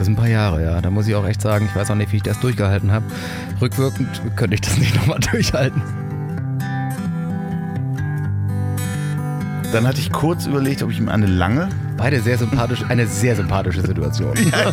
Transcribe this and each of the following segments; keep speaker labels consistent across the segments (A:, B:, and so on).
A: Das sind ein paar Jahre, ja. Da muss ich auch echt sagen, ich weiß auch nicht, wie ich das durchgehalten habe. Rückwirkend könnte ich das nicht nochmal durchhalten.
B: Dann hatte ich kurz überlegt, ob ich ihm eine lange.
A: Beide sehr sympathisch, eine sehr sympathische Situation. Ja.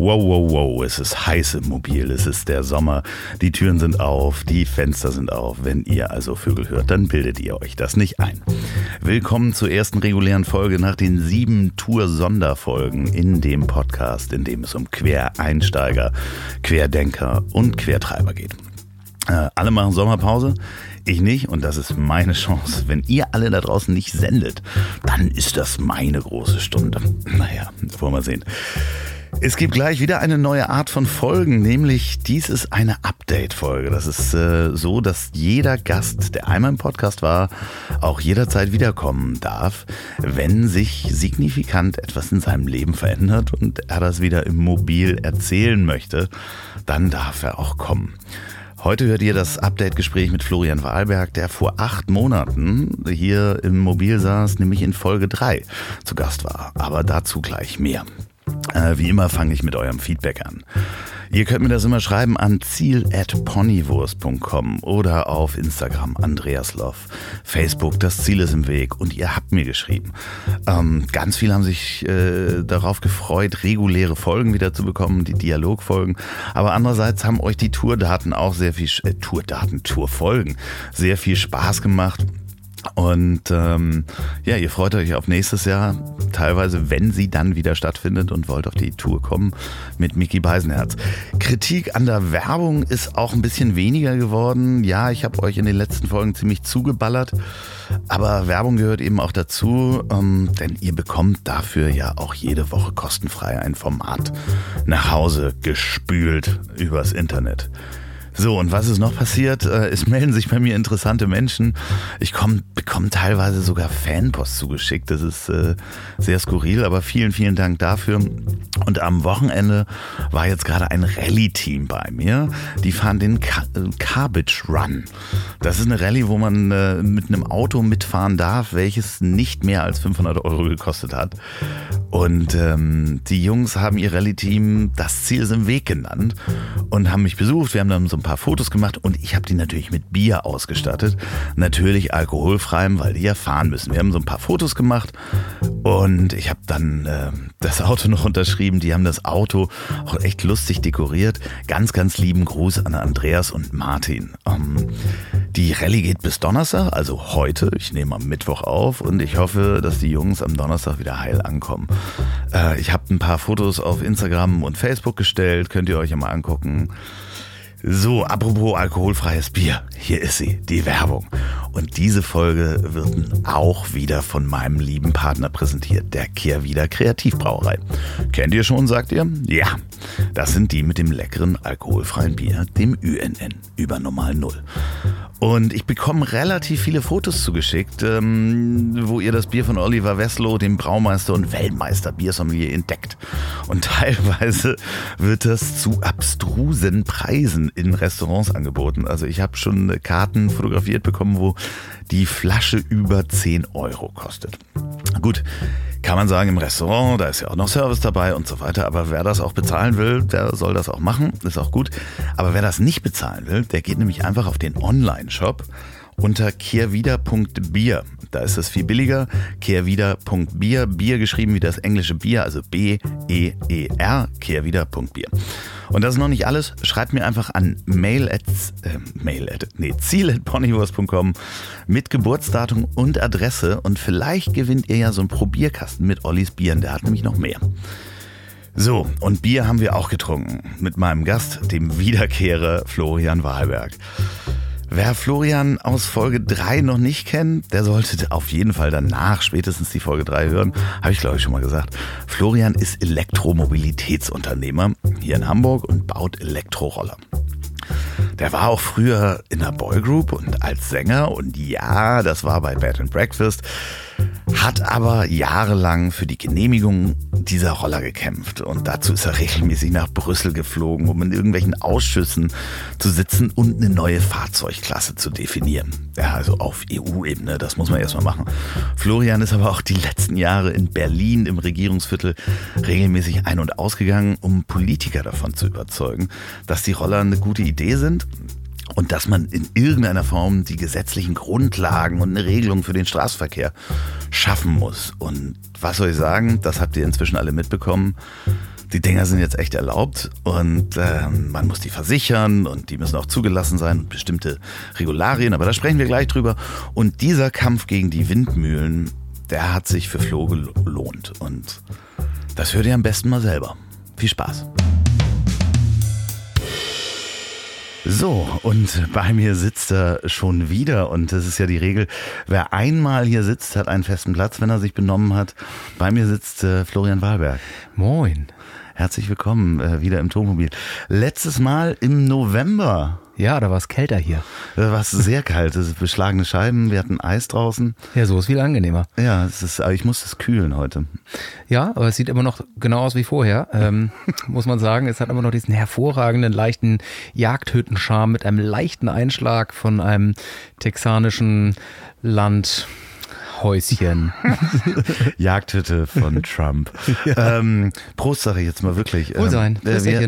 B: Wow, wow, wow, es ist heiß im Mobil, es ist der Sommer, die Türen sind auf, die Fenster sind auf. Wenn ihr also Vögel hört, dann bildet ihr euch das nicht ein. Willkommen zur ersten regulären Folge nach den sieben Tour-Sonderfolgen in dem Podcast, in dem es um Quereinsteiger, Querdenker und Quertreiber geht. Äh, alle machen Sommerpause. Ich nicht und das ist meine Chance. Wenn ihr alle da draußen nicht sendet, dann ist das meine große Stunde. Naja, wollen wir sehen. Es gibt gleich wieder eine neue Art von Folgen, nämlich dies ist eine Update-Folge. Das ist äh, so, dass jeder Gast, der einmal im Podcast war, auch jederzeit wiederkommen darf, wenn sich signifikant etwas in seinem Leben verändert und er das wieder im Mobil erzählen möchte, dann darf er auch kommen. Heute hört ihr das Update-Gespräch mit Florian Wahlberg, der vor acht Monaten hier im Mobil saß, nämlich in Folge 3 zu Gast war. Aber dazu gleich mehr. Äh, wie immer fange ich mit eurem Feedback an. Ihr könnt mir das immer schreiben an ziel.ponywurst.com oder auf Instagram Andreaslov, Facebook Das Ziel ist im Weg und ihr habt mir geschrieben. Ähm, ganz viele haben sich äh, darauf gefreut, reguläre Folgen wieder zu bekommen, die Dialogfolgen. Aber andererseits haben euch die Tourdaten auch sehr viel, äh, Tourdaten, Tourfolgen sehr viel Spaß gemacht. Und ähm, ja, ihr freut euch auf nächstes Jahr, teilweise, wenn sie dann wieder stattfindet und wollt auf die Tour kommen mit Mickey Beisenherz. Kritik an der Werbung ist auch ein bisschen weniger geworden. Ja, ich habe euch in den letzten Folgen ziemlich zugeballert, aber Werbung gehört eben auch dazu, ähm, denn ihr bekommt dafür ja auch jede Woche kostenfrei ein Format nach Hause gespült übers Internet. So, und was ist noch passiert? Äh, es melden sich bei mir interessante Menschen. Ich komm, bekomme teilweise sogar Fanpost zugeschickt. Das ist äh, sehr skurril, aber vielen, vielen Dank dafür. Und am Wochenende war jetzt gerade ein Rallye-Team bei mir. Die fahren den Carbage Run. Das ist eine Rallye, wo man äh, mit einem Auto mitfahren darf, welches nicht mehr als 500 Euro gekostet hat. Und ähm, die Jungs haben ihr Rallye-Team Das Ziel ist im Weg genannt und haben mich besucht. Wir haben dann so ein paar Fotos gemacht und ich habe die natürlich mit Bier ausgestattet. Natürlich alkoholfreiem, weil die ja fahren müssen. Wir haben so ein paar Fotos gemacht und ich habe dann äh, das Auto noch unterschrieben. Die haben das Auto auch echt lustig dekoriert. Ganz, ganz lieben Gruß an Andreas und Martin. Ähm, die Rallye geht bis Donnerstag, also heute. Ich nehme am Mittwoch auf und ich hoffe, dass die Jungs am Donnerstag wieder heil ankommen. Äh, ich habe ein paar Fotos auf Instagram und Facebook gestellt, könnt ihr euch ja mal angucken. So, apropos alkoholfreies Bier, hier ist sie, die Werbung. Und diese Folge wird auch wieder von meinem lieben Partner präsentiert, der Kehrwieder Kreativbrauerei. Kennt ihr schon, sagt ihr? Ja, das sind die mit dem leckeren alkoholfreien Bier, dem UNN, über normal Null. Und ich bekomme relativ viele Fotos zugeschickt, ähm, wo ihr das Bier von Oliver Wesslow, dem Braumeister und Weltmeister Biersommelier, entdeckt. Und teilweise wird das zu abstrusen Preisen in Restaurants angeboten. Also ich habe schon Karten fotografiert bekommen, wo die Flasche über 10 Euro kostet. Gut, kann man sagen, im Restaurant, da ist ja auch noch Service dabei und so weiter. Aber wer das auch bezahlen will, der soll das auch machen, ist auch gut. Aber wer das nicht bezahlen will, der geht nämlich einfach auf den Online-Shop unter kehrwieder.bier. Da ist es viel billiger. Kehrwieder.bier. Bier geschrieben wie das englische Bier, also B-E-E-R. Kehrwieder.bier. Und das ist noch nicht alles. Schreibt mir einfach an mail at, äh, mail at, nee, ziel at mit Geburtsdatum und Adresse und vielleicht gewinnt ihr ja so einen Probierkasten mit Ollis Bieren. Der hat nämlich noch mehr. So, und Bier haben wir auch getrunken. Mit meinem Gast, dem Wiederkehrer Florian Wahlberg. Wer Florian aus Folge 3 noch nicht kennt, der sollte auf jeden Fall danach spätestens die Folge 3 hören. Habe ich glaube ich schon mal gesagt. Florian ist Elektromobilitätsunternehmer hier in Hamburg und baut Elektroroller. Der war auch früher in der Boygroup und als Sänger und ja, das war bei Bed and Breakfast hat aber jahrelang für die Genehmigung dieser Roller gekämpft. Und dazu ist er regelmäßig nach Brüssel geflogen, um in irgendwelchen Ausschüssen zu sitzen und eine neue Fahrzeugklasse zu definieren. Ja, also auf EU-Ebene, das muss man erstmal machen. Florian ist aber auch die letzten Jahre in Berlin im Regierungsviertel regelmäßig ein- und ausgegangen, um Politiker davon zu überzeugen, dass die Roller eine gute Idee sind und dass man in irgendeiner Form die gesetzlichen Grundlagen und eine Regelung für den Straßenverkehr schaffen muss. Und was soll ich sagen, das habt ihr inzwischen alle mitbekommen. Die Dinger sind jetzt echt erlaubt und äh, man muss die versichern und die müssen auch zugelassen sein, bestimmte Regularien, aber da sprechen wir gleich drüber. Und dieser Kampf gegen die Windmühlen, der hat sich für Flo gelohnt und das hört ihr am besten mal selber. Viel Spaß. So, und bei mir sitzt er schon wieder und das ist ja die Regel, wer einmal hier sitzt, hat einen festen Platz, wenn er sich benommen hat. Bei mir sitzt äh, Florian Wahlberg.
A: Moin.
B: Herzlich willkommen äh, wieder im Tonmobil. Letztes Mal im November.
A: Ja, da war es kälter hier.
B: Da war es sehr kalt. Es beschlagene Scheiben, wir hatten Eis draußen.
A: Ja, so ist viel angenehmer.
B: Ja, es ist, aber ich muss es kühlen heute.
A: Ja, aber es sieht immer noch genau aus wie vorher, ähm, muss man sagen. Es hat immer noch diesen hervorragenden, leichten Jagdhüttenscharme mit einem leichten Einschlag von einem texanischen Land. Häuschen.
B: Jagdhütte von Trump. Ja. Ähm, Prost, sage ich jetzt mal wirklich.
A: Wohl sein.
B: Ähm, wir,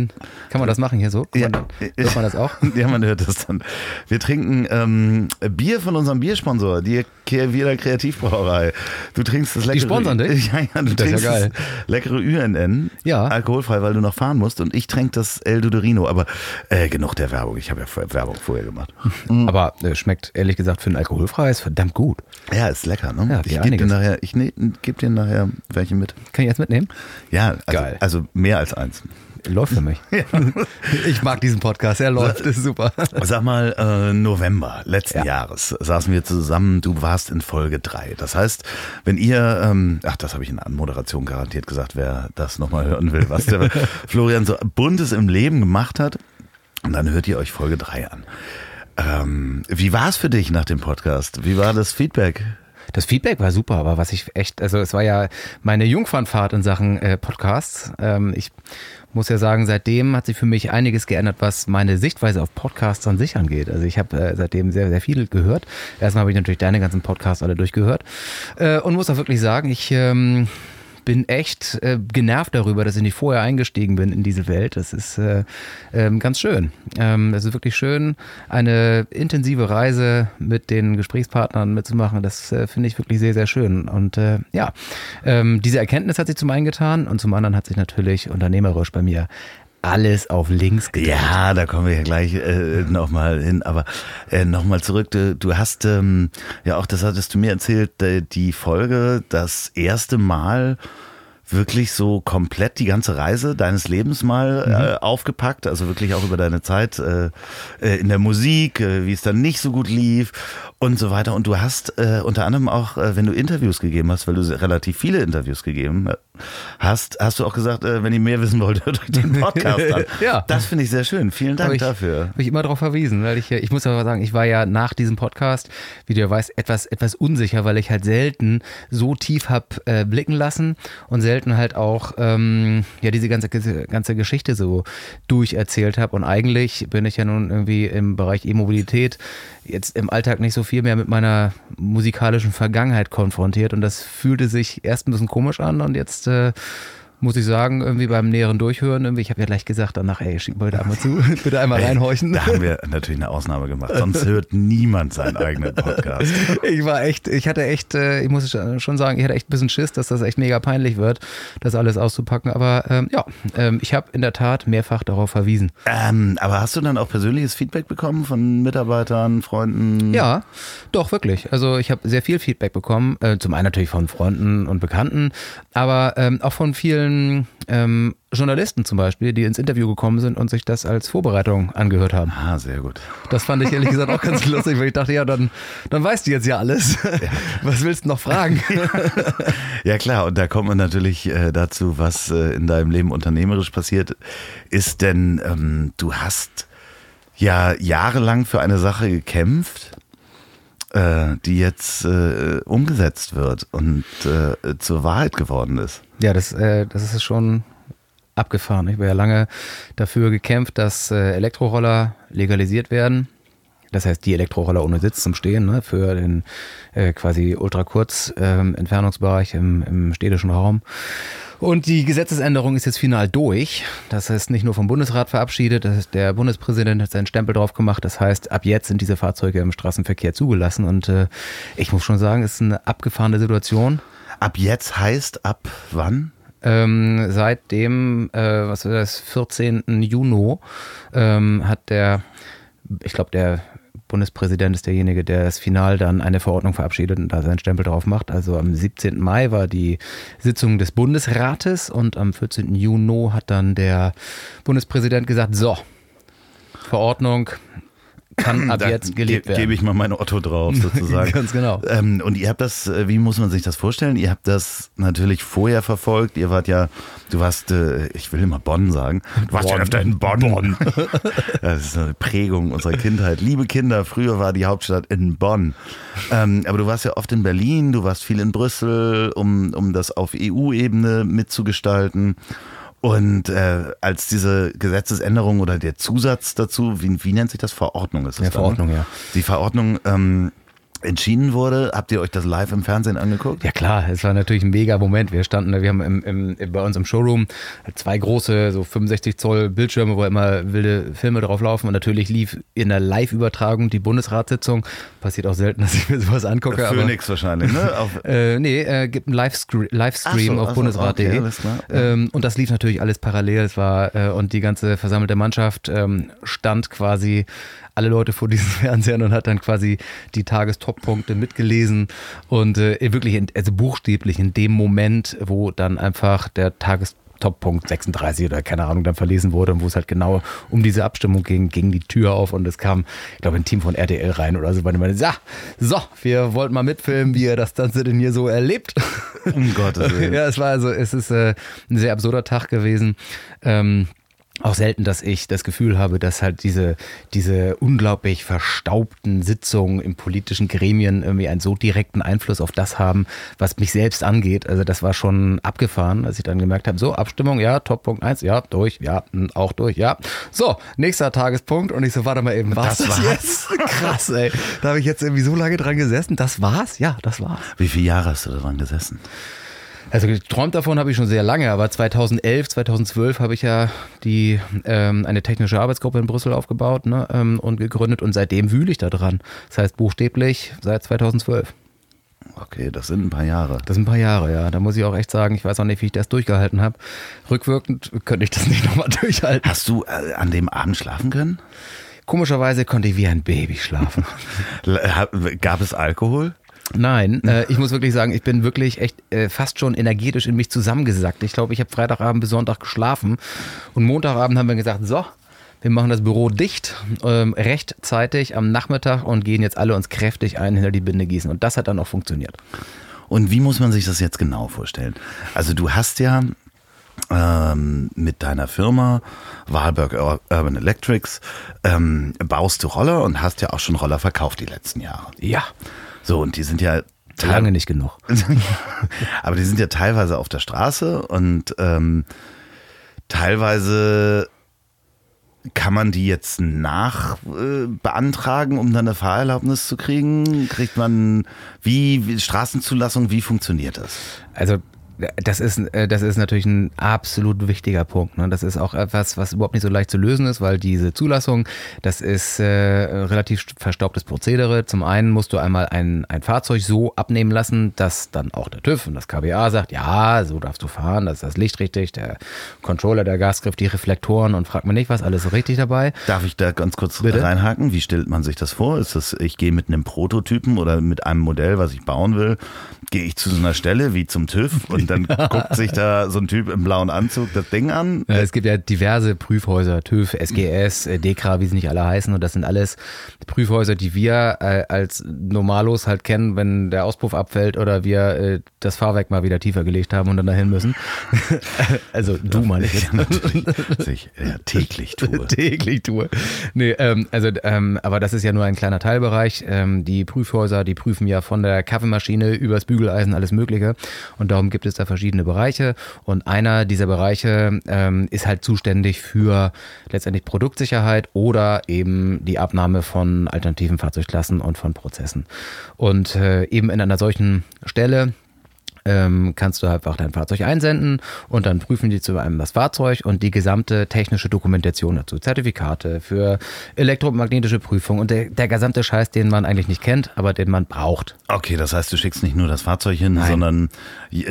A: Kann man das machen hier so?
B: Ja,
A: man, hört man das auch?
B: Ja, man hört das dann. Wir trinken ähm, Bier von unserem Biersponsor, die Wiener Kreativbrauerei. Du trinkst das leckere...
A: Die sponsern dich?
B: Ja, ja, du
A: das
B: trinkst
A: ja geil.
B: das leckere UNN.
A: Ja.
B: Alkoholfrei, weil du noch fahren musst. Und ich trinke das El Dudorino. Aber äh, genug der Werbung. Ich habe ja Werbung vorher gemacht.
A: Aber äh, schmeckt ehrlich gesagt für ein alkoholfreies verdammt gut.
B: Ja, ist lecker, ne?
A: Ja,
B: ich gebe dir nachher, ich ne, gebe dir nachher welche mit.
A: Kann ich jetzt mitnehmen?
B: Ja, also,
A: Geil.
B: also mehr als eins.
A: Läuft für mich. Ja. Ich mag diesen Podcast, er läuft, ist super.
B: Sag mal, äh, November letzten
A: Ja.
B: Jahres saßen wir zusammen, du warst in Folge 3. Das heißt, wenn ihr, ähm, ach, das habe ich in der Anmoderation garantiert gesagt, wer das nochmal hören will, was der Florian so Buntes im Leben gemacht hat, und dann hört ihr euch Folge 3 an. Ähm, wie war es für dich nach dem Podcast? Wie war das Feedback?
A: Das Feedback war super, aber was ich echt, also es war ja meine Jungfernfahrt in Sachen äh, Podcasts. Ähm, ich muss ja sagen, seitdem hat sich für mich einiges geändert, was meine Sichtweise auf Podcasts an sich angeht. Also ich habe äh, seitdem sehr, sehr viel gehört. Erstmal habe ich natürlich deine ganzen Podcasts alle durchgehört äh, und muss auch wirklich sagen, ich ähm, bin echt äh, genervt darüber, dass ich nicht vorher eingestiegen bin in diese Welt. Das ist äh, ähm, ganz schön. Ähm, es ist wirklich schön, eine intensive Reise mit den Gesprächspartnern mitzumachen. Das äh, finde ich wirklich sehr, sehr schön. Und äh, ja, ähm, diese Erkenntnis hat sich zum einen getan und zum anderen hat sich natürlich unternehmerisch bei mir alles auf links gedreht.
B: Ja, da kommen wir ja gleich äh, nochmal hin. Aber äh, nochmal zurück. Du, du hast ähm, ja auch, das hattest du mir erzählt, äh, die Folge das erste Mal wirklich so komplett die ganze Reise deines Lebens mal äh, aufgepackt, also wirklich auch über deine Zeit äh, äh, in der Musik, äh, wie es dann nicht so gut lief und so weiter. Und du hast äh, unter anderem auch, äh, wenn du Interviews gegeben hast, weil du relativ viele Interviews gegeben äh, hast, hast du auch gesagt, äh, wenn ihr mehr wissen wollt, hört euch den Podcast an.
A: Ja.
B: Das finde ich sehr schön. Vielen Dank
A: Habe ich,
B: dafür.
A: Habe ich immer darauf verwiesen, weil ich, ich muss aber sagen, ich war ja nach diesem Podcast, wie du ja weißt, etwas, etwas unsicher, weil ich halt selten so tief hab äh, blicken lassen und selten halt auch ähm, ja diese ganze, ganze Geschichte so durcherzählt habe. Und eigentlich bin ich ja nun irgendwie im Bereich E-Mobilität jetzt im Alltag nicht so viel mehr mit meiner musikalischen Vergangenheit konfrontiert. Und das fühlte sich erst ein bisschen komisch an und jetzt Uh. Muss ich sagen, irgendwie beim näheren Durchhören, irgendwie, ich habe ja gleich gesagt danach, ey, schick mal da einmal zu, bitte einmal reinhorchen.
B: Da haben wir natürlich eine Ausnahme gemacht. Sonst hört niemand seinen eigenen Podcast.
A: Ich war echt, ich hatte echt, äh, ich muss schon sagen, ich hatte echt ein bisschen Schiss, dass das echt mega peinlich wird, das alles auszupacken. Aber ähm, ja, ähm, ich habe in der Tat mehrfach darauf verwiesen.
B: Ähm, aber hast du dann auch persönliches Feedback bekommen von Mitarbeitern, Freunden?
A: Ja, doch, wirklich. Also ich habe sehr viel Feedback bekommen. Äh, zum einen natürlich von Freunden und Bekannten, aber ähm, auch von vielen vielen ähm, Journalisten zum Beispiel, die ins Interview gekommen sind und sich das als Vorbereitung angehört haben.
B: Ah, sehr gut.
A: Das fand ich ehrlich gesagt auch ganz lustig, weil ich dachte, ja, dann, dann weißt du jetzt ja alles. Was willst du noch fragen?
B: Ja klar, und da kommt man natürlich äh, dazu, was äh, in deinem Leben unternehmerisch passiert ist, denn ähm, du hast ja jahrelang für eine Sache gekämpft, äh, die jetzt äh, umgesetzt wird und äh, zur Wahrheit geworden ist.
A: Ja, das, äh, das ist schon abgefahren. Ich habe ja lange dafür gekämpft, dass äh, Elektroroller legalisiert werden. Das heißt, die Elektroroller ohne Sitz zum Stehen, ne, für den äh, quasi ultrakurz ähm, Entfernungsbereich im, im städtischen Raum. Und die Gesetzesänderung ist jetzt final durch. Das heißt, nicht nur vom Bundesrat verabschiedet, der Bundespräsident hat seinen Stempel drauf gemacht. Das heißt, ab jetzt sind diese Fahrzeuge im Straßenverkehr zugelassen. Und äh, ich muss schon sagen, es ist eine abgefahrene Situation.
B: Ab jetzt heißt ab wann?
A: Ähm, seit dem, äh, was war das, 14. Juni ähm, hat der, ich glaube, der Bundespräsident ist derjenige, der das Final dann eine Verordnung verabschiedet und da seinen Stempel drauf macht. Also am 17. Mai war die Sitzung des Bundesrates und am 14. Juni hat dann der Bundespräsident gesagt, so, Verordnung kann ab jetzt gelebt
B: ge- Gebe
A: werden.
B: ich mal mein Otto drauf, sozusagen.
A: Ganz genau.
B: Ähm, und ihr habt das, äh, wie muss man sich das vorstellen? Ihr habt das natürlich vorher verfolgt. Ihr wart ja, du warst, äh, ich will immer Bonn sagen. Du warst ja
A: Bonn.
B: öfter in Bonn. das ist eine Prägung unserer Kindheit. Liebe Kinder, früher war die Hauptstadt in Bonn. Ähm, aber du warst ja oft in Berlin, du warst viel in Brüssel, um, um das auf EU-Ebene mitzugestalten. Und äh, als diese Gesetzesänderung oder der Zusatz dazu, wie, wie nennt sich das? Verordnung ist das
A: Ja,
B: dann,
A: Verordnung,
B: ne?
A: ja.
B: Die Verordnung ähm, entschieden wurde, habt ihr euch das live im Fernsehen angeguckt?
A: Ja klar, es war natürlich ein mega Moment. Wir standen, wir haben im, im, bei uns im Showroom zwei große, so 65 Zoll Bildschirme, wo immer wilde Filme drauf laufen. Und natürlich lief in der Live-Übertragung die Bundesratssitzung. Passiert auch selten, dass ich mir sowas angucke. aber
B: Phoenix wahrscheinlich, ne? Auf,
A: Äh, nee, äh, gibt einen Livestream
B: Ach so,
A: auf
B: so,
A: bundesrat.de.
B: okay,
A: ähm, und das lief natürlich alles parallel. Es war, äh, und die ganze versammelte Mannschaft ähm, stand quasi alle Leute vor diesen Fernsehern und hat dann quasi die Tagestoppunkte mitgelesen und äh, wirklich, also buchstäblich in dem Moment, wo dann einfach der Tages Toppunkt 36 oder keine Ahnung dann verlesen wurde und wo es halt genau um diese Abstimmung ging, ging die Tür auf und es kam, ich glaube, ein Team von RTL rein oder so, weil die meinte, ja, so, wir wollten mal mitfilmen, wie ihr das Ganze denn hier so erlebt.
B: um Gottes Willen.
A: ja, es war also, es ist äh, ein sehr absurder Tag gewesen. Ähm, auch selten, dass ich das Gefühl habe, dass halt diese, diese unglaublich verstaubten Sitzungen in politischen Gremien irgendwie einen so direkten Einfluss auf das haben, was mich selbst angeht. Also das war schon abgefahren, als ich dann gemerkt habe, so, Abstimmung, ja, Toppunkt 1, ja, durch, ja, auch durch, ja. So, nächster Tagespunkt und ich so, warte mal eben, was
B: Das
A: ist
B: war's?
A: jetzt? Krass, ey. Da habe ich jetzt irgendwie so lange dran gesessen. Das war's? Ja, das war's.
B: Wie viele Jahre hast du daran gesessen?
A: Also geträumt davon habe ich schon sehr lange, aber 2011, 2012 habe ich ja die ähm, eine technische Arbeitsgruppe in Brüssel aufgebaut ne, ähm, und gegründet und seitdem wühle ich da dran. Das heißt buchstäblich seit 2012.
B: Okay, das sind ein paar Jahre.
A: Das sind ein paar Jahre, ja. Da muss ich auch echt sagen, ich weiß auch nicht, wie ich das durchgehalten habe. Rückwirkend könnte ich das nicht nochmal durchhalten.
B: Hast du äh, an dem Abend schlafen können?
A: Komischerweise konnte ich wie ein Baby schlafen.
B: Gab es Alkohol?
A: Nein, äh, ich muss wirklich sagen, ich bin wirklich echt äh, fast schon energetisch in mich zusammengesackt. Ich glaube, ich habe Freitagabend bis Sonntag geschlafen und Montagabend haben wir gesagt, so, wir machen das Büro dicht, ähm, rechtzeitig am Nachmittag und gehen jetzt alle uns kräftig ein hinter die Binde gießen. Und das hat dann auch funktioniert.
B: Und wie muss man sich das jetzt genau vorstellen? Also du hast ja ähm, mit deiner Firma Wahlberg Ur- Urban Electrics ähm, baust du Roller und hast ja auch schon Roller verkauft die letzten Jahre.
A: Ja,
B: So, und die sind ja
A: lange nicht genug.
B: Aber die sind ja teilweise auf der Straße und ähm, teilweise kann man die jetzt nach äh, beantragen, um dann eine Fahrerlaubnis zu kriegen? Kriegt man wie, wie Straßenzulassung, wie funktioniert das?
A: Also das ist, äh, das ist natürlich ein absolut wichtiger Punkt. Ne? Das ist auch etwas, was überhaupt nicht so leicht zu lösen ist, weil diese Zulassung, das ist äh, relativ verstaubtes Prozedere. Zum einen musst du einmal ein, ein Fahrzeug so abnehmen lassen, dass dann auch der TÜV und das KBA sagt, ja, so darfst du fahren, das ist das Licht richtig, der Controller, der Gasgriff, die Reflektoren und frag mir nicht was, alles so richtig dabei.
B: Darf ich da ganz kurz
A: Bitte?
B: reinhaken? Wie stellt man sich das vor? Ist das, ich gehe mit einem Prototypen oder mit einem Modell, was ich bauen will, gehe ich zu so einer Stelle wie zum TÜV und dann guckt sich da so ein Typ im blauen Anzug das Ding an.
A: Ja, es gibt ja diverse Prüfhäuser, TÜV, SGS, äh, DEKRA, wie sie nicht alle heißen. Und das sind alles Prüfhäuser, die wir äh, als Normalos halt kennen, wenn der Auspuff abfällt oder wir äh, das Fahrwerk mal wieder tiefer gelegt haben und dann dahin müssen. also du meine ich.
B: Ja, natürlich. Ich ja, täglich tue.
A: täglich tue. Nee, ähm, also, ähm, aber das ist ja nur ein kleiner Teilbereich. Ähm, die Prüfhäuser, die prüfen ja von der Kaffeemaschine übers Bügeleisen alles Mögliche. Und darum gibt es da verschiedene Bereiche. Und einer dieser Bereiche ähm, ist halt zuständig für letztendlich Produktsicherheit oder eben die Abnahme von alternativen Fahrzeugklassen und von Prozessen. Und äh, eben in einer solchen Stelle ähm, kannst du einfach dein Fahrzeug einsenden und dann prüfen die zu einem das Fahrzeug und die gesamte technische Dokumentation dazu. Zertifikate für elektromagnetische Prüfung und der, der gesamte Scheiß, den man eigentlich nicht kennt, aber den man braucht.
B: Okay, das heißt, du schickst nicht nur das Fahrzeug hin, Nein. sondern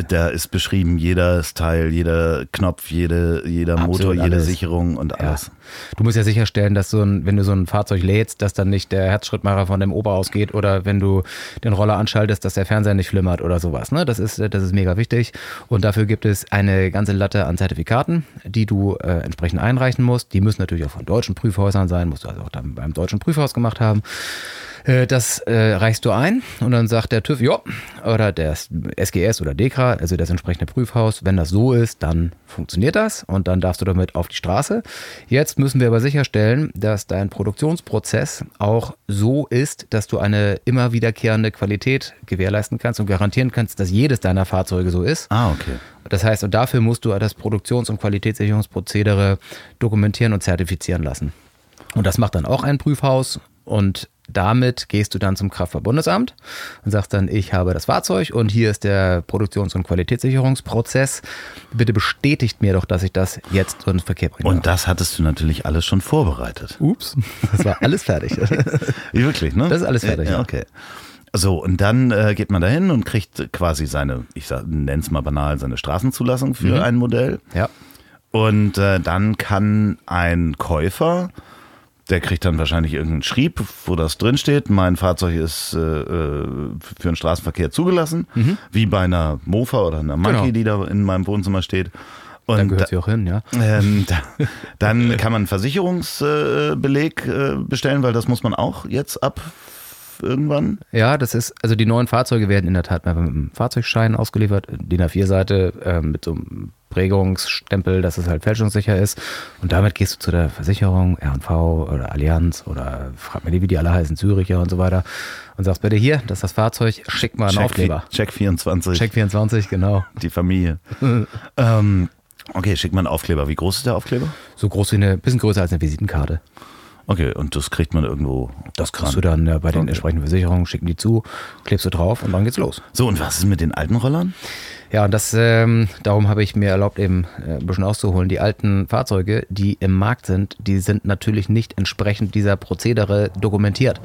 B: da ist beschrieben jedes Teil, jeder Knopf, jede, jeder Absolut Motor, jede alles. Sicherung und alles. Ja.
A: Du musst ja sicherstellen, dass so ein, wenn du so ein Fahrzeug lädst, dass dann nicht der Herzschrittmacher von dem Ober ausgeht oder wenn du den Roller anschaltest, dass der Fernseher nicht flimmert oder sowas. Ne? Das ist das ist mega wichtig. Und dafür gibt es eine ganze Latte an Zertifikaten, die du äh, entsprechend einreichen musst. Die müssen natürlich auch von deutschen Prüfhäusern sein, musst du also auch dann beim deutschen Prüfhaus gemacht haben. Äh, das äh, reichst du ein und dann sagt der TÜV, ja, oder der SGS oder DEKRA, also das entsprechende Prüfhaus, wenn das so ist, dann funktioniert das und dann darfst du damit auf die Straße. Jetzt müssen wir aber sicherstellen, dass dein Produktionsprozess auch so ist, dass du eine immer wiederkehrende Qualität gewährleisten kannst und garantieren kannst, dass jedes deiner Fahrzeuge so ist.
B: Ah, okay.
A: Das heißt, und dafür musst du das Produktions- und Qualitätssicherungsprozedere dokumentieren und zertifizieren lassen. Und das macht dann auch ein Prüfhaus und damit gehst du dann zum Kraftfahrtbundesamt und sagst dann, ich habe das Fahrzeug und hier ist der Produktions- und Qualitätssicherungsprozess. Bitte bestätigt mir doch, dass ich das jetzt ins Verkehr bringe.
B: Und das hattest du natürlich alles schon vorbereitet.
A: Ups, das war alles fertig.
B: Wirklich, ne?
A: Das ist alles fertig.
B: Ja, okay. So, und dann äh, geht man dahin und kriegt quasi seine, ich nenne es mal banal, seine Straßenzulassung für mhm. ein Modell.
A: Ja.
B: Und äh, dann kann ein Käufer der kriegt dann wahrscheinlich irgendeinen Schrieb, wo das drinsteht. Mein Fahrzeug ist äh, äh, für den Straßenverkehr zugelassen, mhm. wie bei einer Mofa oder einer Monkey, genau. die da in meinem Wohnzimmer steht.
A: Und dann gehört sie auch hin, ja.
B: Ähm, da, dann kann man einen Versicherungsbeleg äh, bestellen, weil das muss man auch jetzt ab irgendwann.
A: Ja, das ist, also die neuen Fahrzeuge werden in der Tat mit einem Fahrzeugschein ausgeliefert, DIN A4-Seite äh, mit so einem Prägungsstempel, dass es halt fälschungssicher ist. Und damit gehst du zu der Versicherung, R&V oder Allianz oder frag mir die, wie die alle heißen, Züricher und so weiter und sagst bitte hier, das ist das Fahrzeug, schick mal einen Check Aufkleber.
B: Check 24.
A: Check 24, genau.
B: Die Familie. ähm, okay, schick mal einen Aufkleber. Wie groß ist der Aufkleber?
A: So groß wie eine, bisschen größer als eine Visitenkarte.
B: Okay, und das kriegt man irgendwo.
A: Das kriegst du dann bei den okay. entsprechenden Versicherungen, schicken die zu, klebst du drauf und dann geht's los.
B: So, und was ist mit den alten Rollern?
A: Ja, und das, ähm, darum habe ich mir erlaubt, eben äh, ein bisschen auszuholen. Die alten Fahrzeuge, die im Markt sind, die sind natürlich nicht entsprechend dieser Prozedere dokumentiert.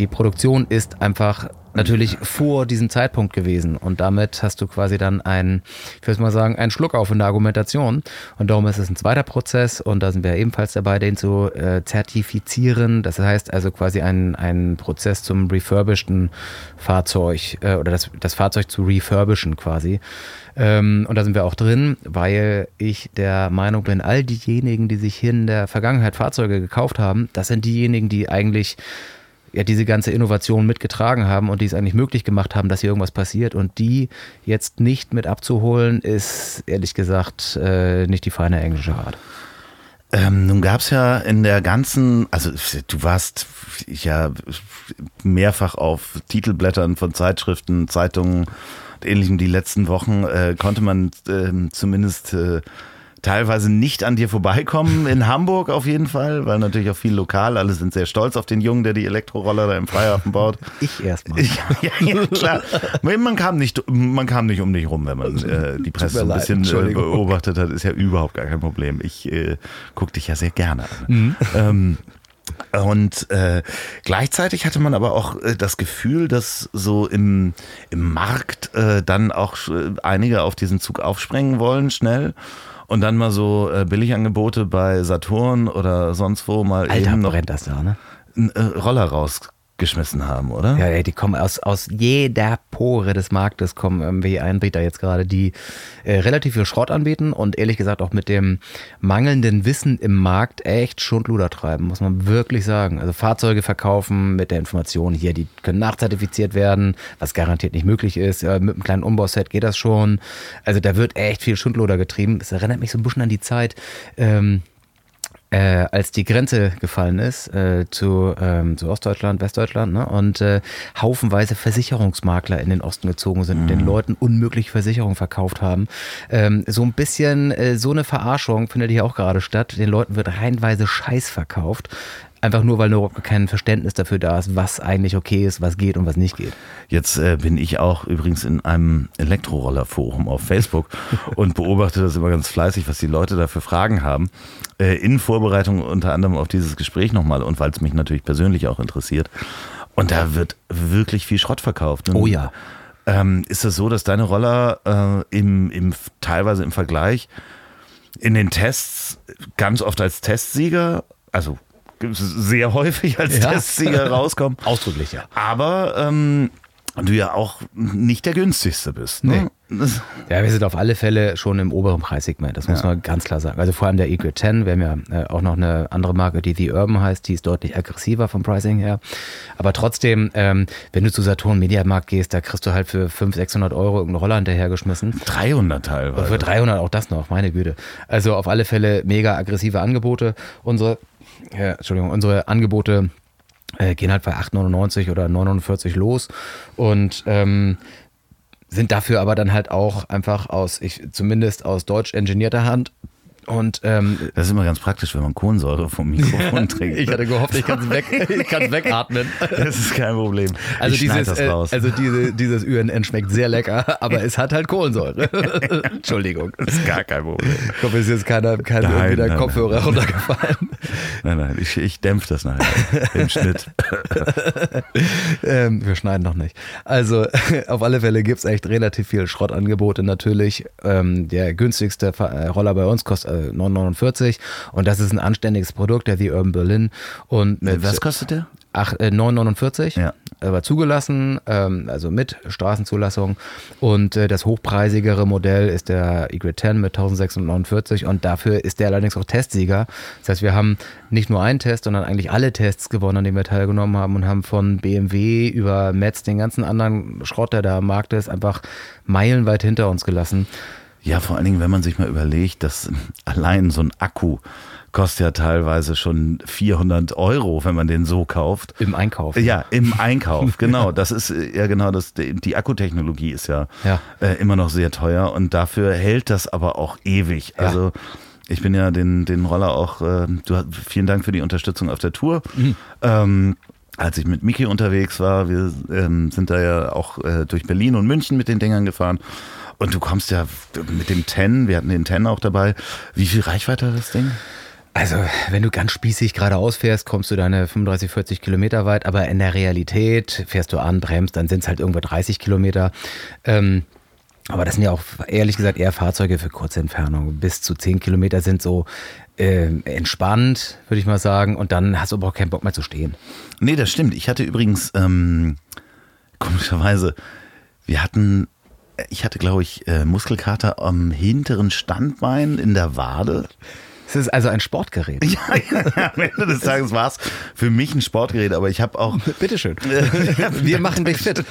A: Die Produktion ist einfach natürlich vor diesem Zeitpunkt gewesen. Und damit hast du quasi dann einen, ich würde mal sagen, einen Schluck auf in der Argumentation. Und darum ist es ein zweiter Prozess und da sind wir ebenfalls dabei, den zu äh, zertifizieren. Das heißt also quasi ein, ein Prozess zum refurbisheden Fahrzeug äh, oder das, das Fahrzeug zu refurbischen quasi. Ähm, und da sind wir auch drin, weil ich der Meinung bin, all diejenigen, die sich hier in der Vergangenheit Fahrzeuge gekauft haben, das sind diejenigen, die eigentlich ja diese ganze Innovation mitgetragen haben und die es eigentlich möglich gemacht haben, dass hier irgendwas passiert. Und die jetzt nicht mit abzuholen, ist ehrlich gesagt äh, nicht die feine englische Art.
B: Ähm, nun gab es ja in der ganzen, also du warst ja mehrfach auf Titelblättern von Zeitschriften, Zeitungen und ähnlichem. Die letzten Wochen äh, konnte man äh, zumindest teilweise nicht an dir vorbeikommen. In Hamburg auf jeden Fall, weil natürlich auch viel lokal. Alle sind sehr stolz auf den Jungen, der die Elektroroller da im Freihafen baut.
A: Ich erstmal.
B: Ja, ja, klar. Man kam nicht, man kam nicht um dich rum, wenn man äh, die Presse so ein bisschen äh, beobachtet hat. Ist ja überhaupt gar kein Problem. Ich äh, gucke dich ja sehr gerne an. Mhm. Ähm, und äh, gleichzeitig hatte man aber auch äh, das Gefühl, dass so im, im Markt äh, dann auch äh, einige auf diesen Zug aufspringen wollen, schnell und dann mal so äh, Billigangebote bei Saturn oder sonst wo mal
A: Alter, eben noch brennt das da, ne?
B: Äh, Roller raus geschmissen haben, oder?
A: Ja, ey, die kommen aus, aus jeder Pore des Marktes, kommen irgendwie Einbieter jetzt gerade, die äh, relativ viel Schrott anbieten und ehrlich gesagt auch mit dem mangelnden Wissen im Markt echt Schundluder treiben, muss man wirklich sagen. Also Fahrzeuge verkaufen mit der Information hier, die können nachzertifiziert werden, was garantiert nicht möglich ist. Ja, mit einem kleinen Umbauset geht das schon. Also da wird echt viel Schundluder getrieben. Das erinnert mich so ein bisschen an die Zeit, ähm, äh, als die Grenze gefallen ist äh, zu, ähm, zu Ostdeutschland, Westdeutschland ne? und äh, haufenweise Versicherungsmakler in den Osten gezogen sind und den Leuten unmöglich Versicherungen verkauft haben. Ähm, so ein bisschen äh, so eine Verarschung findet hier auch gerade statt. Den Leuten wird reihenweise Scheiß verkauft. Einfach nur, weil nur kein Verständnis dafür da ist, was eigentlich okay ist, was geht und was nicht geht.
B: Jetzt äh, bin ich auch übrigens in einem Elektrorollerforum auf Facebook und beobachte das immer ganz fleißig, was die Leute da für Fragen haben. Äh, in Vorbereitung unter anderem auf dieses Gespräch nochmal und weil es mich natürlich persönlich auch interessiert. Und da wird wirklich viel Schrott verkauft. Und,
A: Oh ja.
B: Ähm, ist es so, dass deine Roller äh, im, im, teilweise im Vergleich in den Tests ganz oft als Testsieger, also sehr häufig als
A: Ja.
B: Testsieger rauskommen?
A: Ausdrücklich, ja.
B: Aber ähm, du ja auch nicht der günstigste bist. Ne? Das,
A: Ja, wir sind auf alle Fälle schon im oberen Preissegment, das muss
B: Ja.
A: man ganz klar sagen. Also vor allem der Eagle 10, wir haben ja äh, auch noch eine andere Marke, die The Urban heißt, die ist deutlich aggressiver vom Pricing her. Aber trotzdem, ähm, wenn du zu Saturn Mediamarkt gehst, da kriegst du halt für 500, 600 Euro irgendeinen Roller hinterhergeschmissen.
B: 300
A: Und
B: teilweise.
A: für 300 auch das noch, meine Güte. Also auf alle Fälle mega aggressive Angebote. Unsere, ja, Entschuldigung, unsere Angebote äh, gehen halt bei 8,99 oder 49 los und ähm, sind dafür aber dann halt auch einfach aus, ich, zumindest aus deutsch engineerter Hand. Und ähm,
B: Das ist immer ganz praktisch, wenn man Kohlensäure vom Mikrofon trinkt.
A: ich hatte gehofft, ich kann es weg, ich wegatmen.
B: das ist kein Problem.
A: Also
B: ich
A: dieses,
B: das
A: äh,
B: raus.
A: also diese, dieses UNN schmeckt sehr lecker, aber es hat halt Kohlensäure. Entschuldigung.
B: das ist gar kein Problem.
A: Ich hoffe, es ist jetzt keiner, keiner
B: Nein,
A: irgendwie der
B: nein,
A: Kopfhörer
B: nein.
A: runtergefallen.
B: Nein, nein, ich, ich dämpfe das nachher im Schnitt.
A: ähm, wir schneiden noch nicht. Also auf alle Fälle gibt es echt relativ viel Schrottangebote natürlich. Ähm, der günstigste äh, Roller bei uns kostet äh, 9,49 und das ist ein anständiges Produkt, der The Urban Berlin. Und mit
B: Was kostet der?
A: Ach, äh, 9,49
B: Ja.
A: Er war zugelassen, ähm, also mit Straßenzulassung. Und äh, das hochpreisigere Modell ist der Egret 10 mit 1649 und dafür ist der allerdings auch Testsieger. Das heißt, wir haben nicht nur einen Test, sondern eigentlich alle Tests gewonnen, an denen wir teilgenommen haben und haben von BMW über Metz den ganzen anderen Schrott, der da am Markt ist, einfach meilenweit hinter uns gelassen.
B: Ja, vor allen Dingen, wenn man sich mal überlegt, dass allein so ein Akku kostet ja teilweise schon 400 Euro, wenn man den so kauft.
A: Im Einkauf.
B: Ja, im Einkauf, genau. Das ist äh, ja genau das. Die Akkutechnologie ist ja,
A: Ja.
B: Äh, immer noch sehr teuer und dafür hält das aber auch ewig.
A: Ja.
B: Also ich bin ja den, den Roller auch, äh, du, hast- vielen Dank für die Unterstützung auf der Tour. Ähm, als ich mit Miki unterwegs war, wir ähm, sind da ja auch äh, durch Berlin und München mit den Dingern gefahren. Und du kommst ja mit dem Ten, wir hatten den Ten auch dabei. Wie viel Reichweite hat das Ding?
A: Also, wenn du ganz spießig geradeaus fährst, kommst du deine 35, 40 Kilometer weit, aber in der Realität fährst du an, bremst, dann sind es halt irgendwo 30 Kilometer. Ähm, aber das sind ja auch ehrlich gesagt eher Fahrzeuge für kurze Entfernungen. Bis zu 10 Kilometer sind so äh, entspannt, würde ich mal sagen. Und dann hast du aber auch keinen Bock mehr zu stehen.
B: Nee, das stimmt. Ich hatte übrigens, ähm, komischerweise, wir hatten, ich hatte, glaube ich, äh, Muskelkater am hinteren Standbein in der Wade.
A: Es ist also ein Sportgerät.
B: Ja, ja, am Ende des Tages war es für mich ein Sportgerät, aber ich habe auch.
A: Bitteschön. Wir machen dich fit.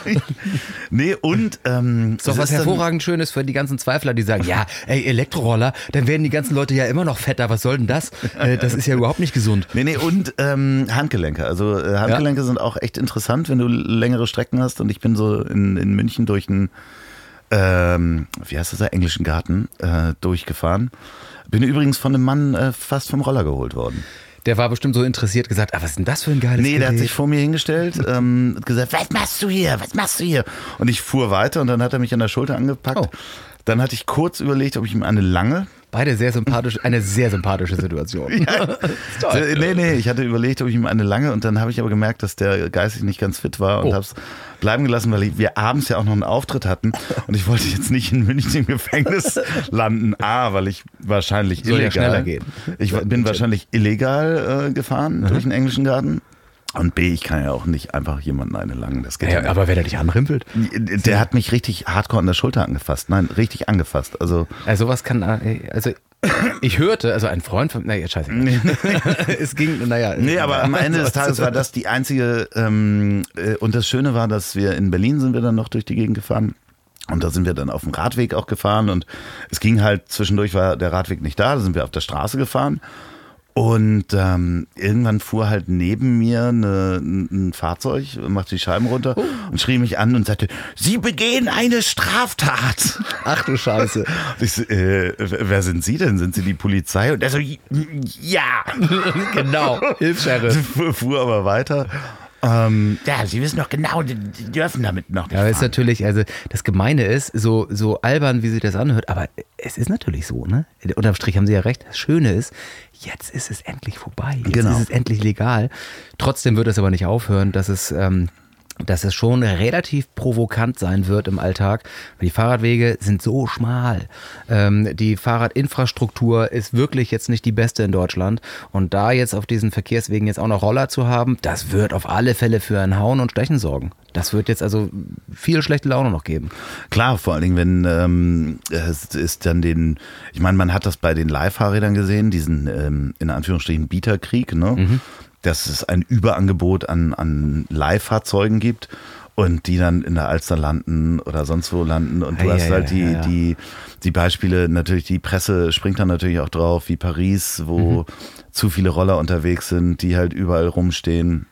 B: Nee, und. Ähm,
A: Ist doch was
B: dann-
A: hervorragend Schönes für die ganzen Zweifler, die sagen, ja, ey, Elektroroller, dann werden die ganzen Leute ja immer noch fetter. Was soll denn das? Äh, das ist ja überhaupt nicht gesund.
B: Nee, nee, und ähm, Handgelenke. Also äh, Handgelenke sind auch echt interessant, wenn du längere Strecken hast. Und ich bin so in, in München durch einen, ähm, wie heißt das, da, englischen Garten äh, durchgefahren. Bin übrigens von einem Mann äh, fast vom Roller geholt worden.
A: Der war bestimmt so interessiert, gesagt, ah, was ist denn das für ein geiles
B: Nee, der hat
A: Gerät?
B: sich vor mir hingestellt ähm, und gesagt, was machst du hier, was machst du hier? Und ich fuhr weiter und dann hat er mich an der Schulter angepackt.
A: Oh.
B: Dann hatte ich kurz überlegt, ob ich ihm eine lange
A: Beide sehr sympathisch, eine sehr sympathische Situation.
B: Äh, Nee, nee, ich hatte überlegt, ob ich ihm eine lange und dann habe ich aber gemerkt, dass der geistig nicht ganz fit war und
A: Oh.
B: habe es bleiben gelassen, weil wir abends ja auch noch einen Auftritt hatten und ich wollte jetzt nicht in München im Gefängnis landen. A, weil ich wahrscheinlich
A: Soll ja
B: illegal
A: schneller gehen.
B: Ich bin wahrscheinlich illegal äh, gefahren durch den englischen Garten. Und B, ich kann ja auch nicht einfach jemanden eine langen. Das geht ja,
A: ja aber wenn er dich anrimpelt?
B: Der hat mich richtig hardcore an der Schulter angefasst. Nein, richtig angefasst. Also,
A: also was kann, also ich hörte, also ein Freund von, naja, scheiße.
B: es ging, naja. Nee, aber am Ende des Tages war das die einzige, ähm, äh, und das Schöne war, dass wir in Berlin sind wir dann noch durch die Gegend gefahren. Und da sind wir dann auf dem Radweg auch gefahren und es ging halt, zwischendurch war der Radweg nicht da, da sind wir auf der Straße gefahren und ähm, irgendwann fuhr halt neben mir eine, ein Fahrzeug, machte die Scheiben runter oh. und schrie mich an und sagte, Sie begehen eine Straftat.
A: Ach du Scheiße.
B: Ich, äh, wer sind Sie denn? Sind Sie die Polizei? Und er so, ja.
A: genau, Hilfs-Sheriff.
B: Fuhr aber weiter ähm, ja, Sie wissen doch genau, die, die dürfen damit noch nicht.
A: Ja, aber ist natürlich, also das Gemeine ist, so, so albern, wie sich das anhört, aber es ist natürlich so, ne? Unterm Strich haben Sie ja recht. Das Schöne ist, jetzt ist es endlich vorbei. Jetzt genau. ist es endlich legal. Trotzdem wird es aber nicht aufhören, dass es ähm, dass es schon relativ provokant sein wird im Alltag. Die Fahrradwege sind so schmal. Ähm, die Fahrradinfrastruktur ist wirklich jetzt nicht die beste in Deutschland. Und da jetzt auf diesen Verkehrswegen jetzt auch noch Roller zu haben, das wird auf alle Fälle für ein Hauen und Stechen sorgen. Das wird jetzt also viel schlechte Laune noch geben.
B: Klar, vor allen Dingen, wenn ähm, es ist dann den, ich meine, man hat das bei den Leihfahrrädern gesehen, diesen ähm, in Anführungsstrichen Bieterkrieg, ne? Mhm dass es ein Überangebot an, an Leihfahrzeugen gibt und die dann in der Alster landen oder sonst wo landen. Und du ja, hast ja, halt die, ja, die, die Beispiele, natürlich, die Presse springt dann natürlich auch drauf, wie Paris, wo mhm. zu viele Roller unterwegs sind, die halt überall rumstehen.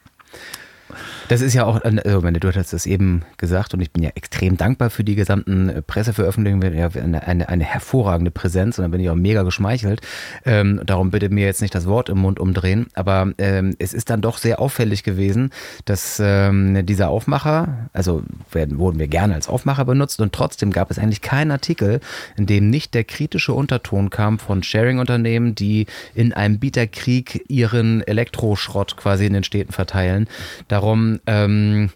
A: Das ist ja auch, also meine, du hast das eben gesagt und ich bin ja extrem dankbar für die gesamten äh, Presseveröffentlichungen. Ja, eine, eine, eine hervorragende Präsenz und da bin ich auch mega geschmeichelt. Ähm, darum bitte mir jetzt nicht das Wort im Mund umdrehen. Aber ähm, es ist dann doch sehr auffällig gewesen, dass ähm, dieser Aufmacher, also werden, wurden wir gerne als Aufmacher benutzt und trotzdem gab es eigentlich keinen Artikel, in dem nicht der kritische Unterton kam von Sharing-Unternehmen, die in einem Bieterkrieg ihren Elektroschrott quasi in den Städten verteilen. Darum ähm,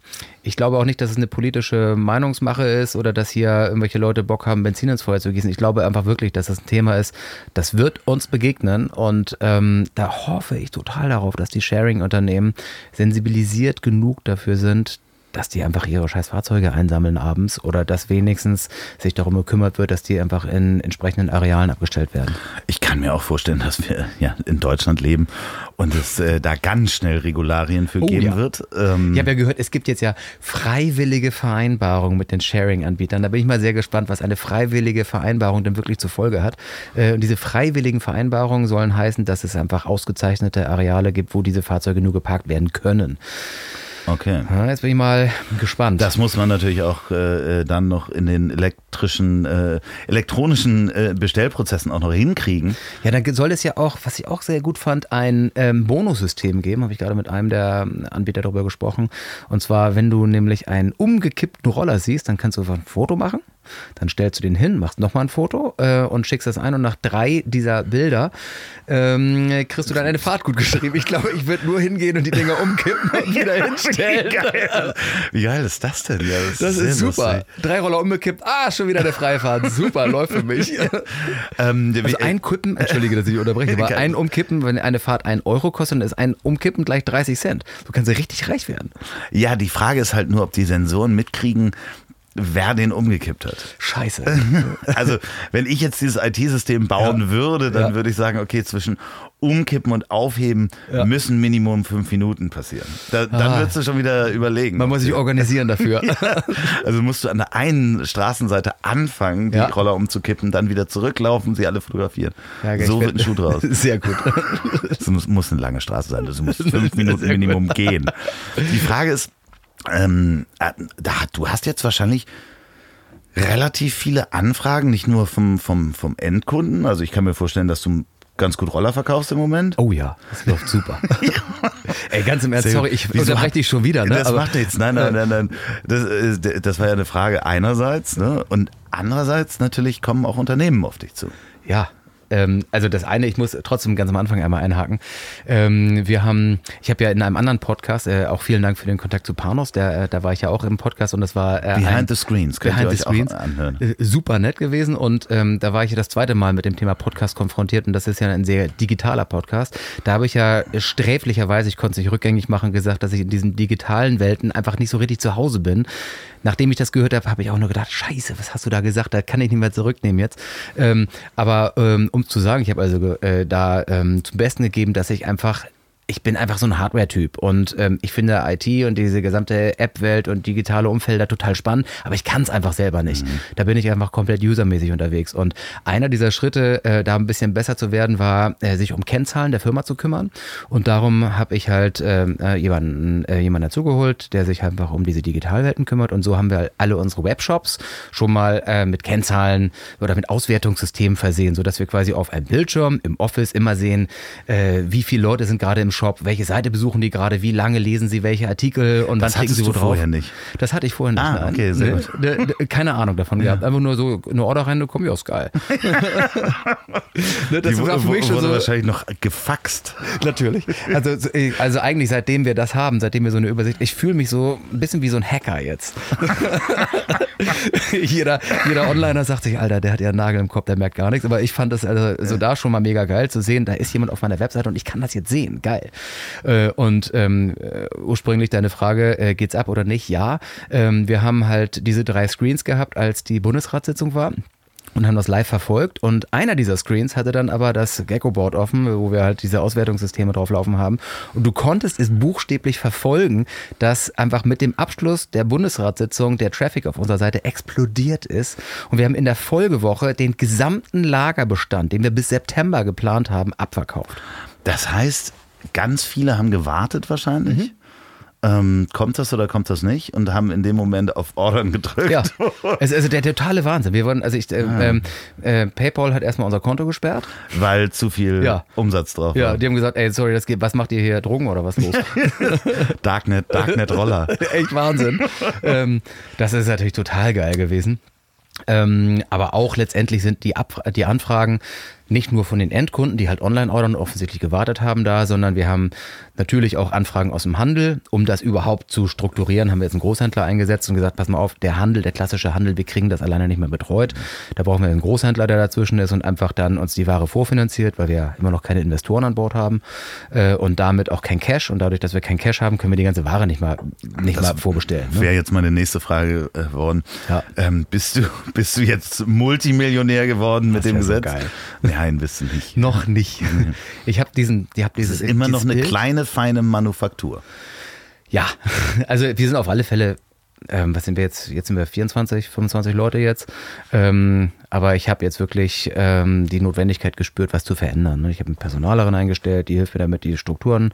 A: ich glaube auch nicht, dass es eine politische Meinungsmache ist oder dass hier irgendwelche Leute Bock haben, Benzin ins Feuer zu gießen. Ich glaube einfach wirklich, dass das ein Thema ist, das wird uns begegnen und ähm, da hoffe ich total darauf, dass die Sharing-Unternehmen sensibilisiert genug dafür sind, dass die einfach ihre scheiß Fahrzeuge einsammeln abends oder dass wenigstens sich darum gekümmert wird, dass die einfach in entsprechenden Arealen abgestellt werden.
B: Ich kann mir auch vorstellen, dass wir ja in Deutschland leben und es äh, da ganz schnell Regularien für oh, geben
A: ja.
B: wird.
A: Ähm ich habe ja gehört, es gibt jetzt ja freiwillige Vereinbarungen mit den Sharing-Anbietern. Da bin ich mal sehr gespannt, was eine freiwillige Vereinbarung denn wirklich zur Folge hat. Äh, und diese freiwilligen Vereinbarungen sollen heißen, dass es einfach ausgezeichnete Areale gibt, wo diese Fahrzeuge nur geparkt werden können.
B: Okay.
A: Ja, jetzt bin ich mal gespannt.
B: Das muss man natürlich auch äh, dann noch in den elektrischen, äh, elektronischen äh, Bestellprozessen auch noch hinkriegen.
A: Ja, dann soll es ja auch, was ich auch sehr gut fand, ein ähm, Bonussystem geben. Habe ich gerade mit einem der Anbieter darüber gesprochen. Und zwar, wenn du nämlich einen umgekippten Roller siehst, dann kannst du einfach ein Foto machen dann stellst du den hin, machst nochmal ein Foto äh, und schickst das ein und nach drei dieser Bilder ähm, kriegst du dann eine Fahrt gut geschrieben. Ich glaube, ich würde nur hingehen und die Dinger umkippen und wieder hinstellen.
B: Wie geil, Wie geil ist das denn? Ja,
A: das, das ist, super. Lustig. Drei Roller umgekippt, ah, schon wieder eine Freifahrt. Super, läuft für mich. ähm, also ein Kippen, entschuldige, dass ich unterbreche, aber ein Umkippen, wenn eine Fahrt ein Euro kostet, dann ist ein Umkippen gleich 30 Cent. Du kannst ja richtig reich werden.
B: Ja, die Frage ist halt nur, ob die Sensoren mitkriegen, wer den umgekippt hat.
A: Scheiße.
B: also, wenn ich jetzt dieses IT-System bauen ja. würde, dann ja. würde ich sagen, okay, zwischen Umkippen und Aufheben ja. müssen Minimum fünf Minuten passieren. Da, dann ah. würdest du schon wieder überlegen.
A: Man muss sich organisieren dafür.
B: also musst du an der einen Straßenseite anfangen, die Roller umzukippen, dann wieder zurücklaufen, sie alle fotografieren. so wird ein Schuh draus.
A: Sehr gut.
B: Es muss, muss eine lange Straße sein. Du musst fünf Minuten Minimum gehen. Die Frage ist, ähm, äh, da, du hast jetzt wahrscheinlich relativ viele Anfragen, nicht nur vom, vom, vom Endkunden. Also ich kann mir vorstellen, dass du ganz gut Roller verkaufst im Moment.
A: Oh ja, das läuft super. Ey, ganz im Ernst, sorry, ich unterbreche dich schon wieder. Ne?
B: Das Aber, macht nichts. Nein, nein, nein, nein. Das, äh, das war ja eine Frage einerseits. Ne? Und andererseits natürlich kommen auch Unternehmen auf dich zu.
A: Ja, ähm, also das eine, ich muss trotzdem ganz am Anfang einmal einhaken. Ähm, wir haben, ich habe ja in einem anderen Podcast, äh, auch vielen Dank für den Kontakt zu Panos, der, äh, da war ich ja auch im Podcast und das war
B: äh, Behind ein, the Screens,
A: könnt Behind ihr the Screens, anhören. Äh, super nett gewesen und ähm, da war ich ja das zweite Mal mit dem Thema Podcast konfrontiert und das ist ja ein sehr digitaler Podcast. Da habe ich ja sträflicherweise, ich konnte es nicht rückgängig machen, gesagt, dass ich in diesen digitalen Welten einfach nicht so richtig zu Hause bin. Nachdem ich das gehört habe, habe ich auch nur gedacht, scheiße, was hast du da gesagt? Da kann ich nicht mehr zurücknehmen jetzt. Ähm, aber ähm, um zu sagen, ich habe also äh, da ähm, zum Besten gegeben, dass ich einfach ich bin einfach so ein Hardware-Typ und ähm, ich finde IT und diese gesamte App-Welt und digitale Umfelder total spannend, aber ich kann es einfach selber nicht. Mhm. Da bin ich einfach komplett usermäßig unterwegs. Und einer dieser Schritte, äh, da ein bisschen besser zu werden, war, äh, sich um Kennzahlen der Firma zu kümmern. Und darum habe ich halt ähm, äh, jemanden, äh, jemanden dazugeholt, der sich einfach um diese Digitalwelten kümmert. Und so haben wir alle unsere Webshops schon mal äh, mit Kennzahlen oder mit Auswertungssystemen versehen, sodass wir quasi auf einem Bildschirm im Office immer sehen, äh, wie viele Leute sind gerade im Shop, welche Seite besuchen die gerade, wie lange lesen sie welche Artikel und
B: das
A: klicken sie
B: wo drauf. vorher nicht.
A: Das hatte ich vorher nicht.
B: Ah, okay, sehr
A: ne, ne, ne, keine Ahnung davon ja. gehabt. Einfach nur so eine Order rein, komm ja, ist geil.
B: ne, das die war für mich schon so, wahrscheinlich noch gefaxt.
A: Natürlich. Also, also eigentlich seitdem wir das haben, seitdem wir so eine Übersicht, ich fühle mich so ein bisschen wie so ein Hacker jetzt. jeder, jeder Onliner sagt sich, Alter, der hat ja einen Nagel im Kopf, der merkt gar nichts. Aber ich fand das also so da schon mal mega geil zu sehen, da ist jemand auf meiner Webseite und ich kann das jetzt sehen. Geil. Äh, und ähm, äh, ursprünglich deine Frage, äh, geht's ab oder nicht? Ja. Ähm, wir haben halt diese drei Screens gehabt, als die Bundesratssitzung war und haben das live verfolgt. Und einer dieser Screens hatte dann aber das Gecko-Board offen, wo wir halt diese Auswertungssysteme drauflaufen haben. Und du konntest es buchstäblich verfolgen, dass einfach mit dem Abschluss der Bundesratssitzung der Traffic auf unserer Seite explodiert ist. Und wir haben in der Folgewoche den gesamten Lagerbestand, den wir bis September geplant haben, abverkauft.
B: Das heißt, ganz viele haben gewartet wahrscheinlich. Mhm. Ähm, kommt das oder kommt das nicht? Und haben in dem Moment auf Ordern gedrückt. Ja,
A: also, also der totale Wahnsinn. Wir wollen, also ich, äh, ah. ähm, äh, PayPal hat erstmal unser Konto gesperrt.
B: Weil zu viel ja. Umsatz drauf
A: war. Ja, die haben gesagt, ey, sorry, das geht, was macht ihr hier, Drogen oder was los?
B: Darknet, Darknet-Roller.
A: Echt Wahnsinn. ähm, das ist natürlich total geil gewesen. Ähm, aber auch letztendlich sind die, Ab die Anfragen nicht nur von den Endkunden, die halt online ordern und offensichtlich gewartet haben da, sondern wir haben natürlich auch Anfragen aus dem Handel. Um das überhaupt zu strukturieren, haben wir jetzt einen Großhändler eingesetzt und gesagt, pass mal auf, der Handel, der klassische Handel, wir kriegen das alleine nicht mehr betreut. Da brauchen wir einen Großhändler, der dazwischen ist und einfach dann uns die Ware vorfinanziert, weil wir immer noch keine Investoren an Bord haben äh, und damit auch kein Cash. Und dadurch, dass wir kein Cash haben, können wir die ganze Ware nicht mal, nicht das mal vorbestellen.
B: Ne? Wäre jetzt meine nächste Frage geworden. Äh, ja. Ähm, bist, du, bist du jetzt Multimillionär geworden mit das dem Gesetz? So geil.
A: Nein, du nicht. Noch nicht. Ich habe diesen, ich habe dieses.
B: Das ist immer noch eine Bild. kleine, feine Manufaktur.
A: Ja, also wir sind auf alle Fälle ähm, was sind wir jetzt? Jetzt sind wir 24, 25 Leute jetzt. Ähm, aber ich habe jetzt wirklich ähm, die Notwendigkeit gespürt, was zu verändern. Ne? Ich habe eine Personalerin eingestellt, die hilft mir damit, die Strukturen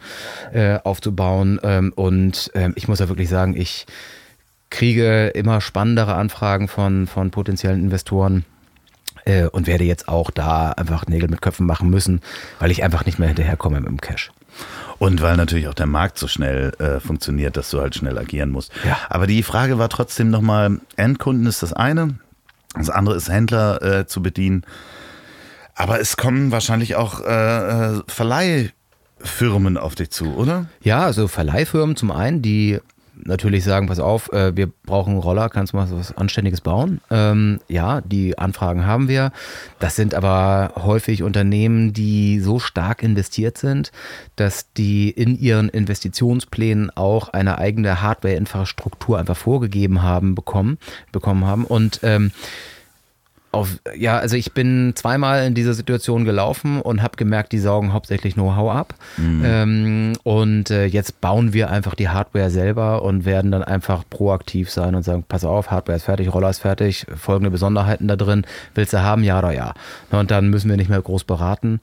A: äh, aufzubauen. Ähm, und ähm, ich muss ja wirklich sagen, ich kriege immer spannendere Anfragen von, von potenziellen Investoren äh, und werde jetzt auch da einfach Nägel mit Köpfen machen müssen, weil ich einfach nicht mehr hinterherkomme mit dem Cash.
B: Und weil natürlich auch der Markt so schnell äh, funktioniert, dass du halt schnell agieren musst. Ja. Aber die Frage war trotzdem nochmal, Endkunden ist das eine, das andere ist Händler äh, zu bedienen. Aber es kommen wahrscheinlich auch äh, äh Verleihfirmen auf dich zu, oder?
A: Ja, also Verleihfirmen zum einen, die natürlich sagen, pass auf, äh, wir brauchen einen Roller, kannst du mal was Anständiges bauen? Ähm, ja, die Anfragen haben wir. Das sind aber häufig Unternehmen, die so stark investiert sind, dass die in ihren Investitionsplänen auch eine eigene Hardware-Infrastruktur einfach vorgegeben haben, bekommen, bekommen haben. Und ähm, auf, ja, also ich bin zweimal in dieser Situation gelaufen und habe gemerkt, die saugen hauptsächlich Know-how ab. Mhm. Ähm, und äh, jetzt bauen wir einfach die Hardware selber und werden dann einfach proaktiv sein und sagen, pass auf, Hardware ist fertig, Roller ist fertig, folgende Besonderheiten da drin, willst du haben, ja oder ja. Und dann müssen wir nicht mehr groß beraten.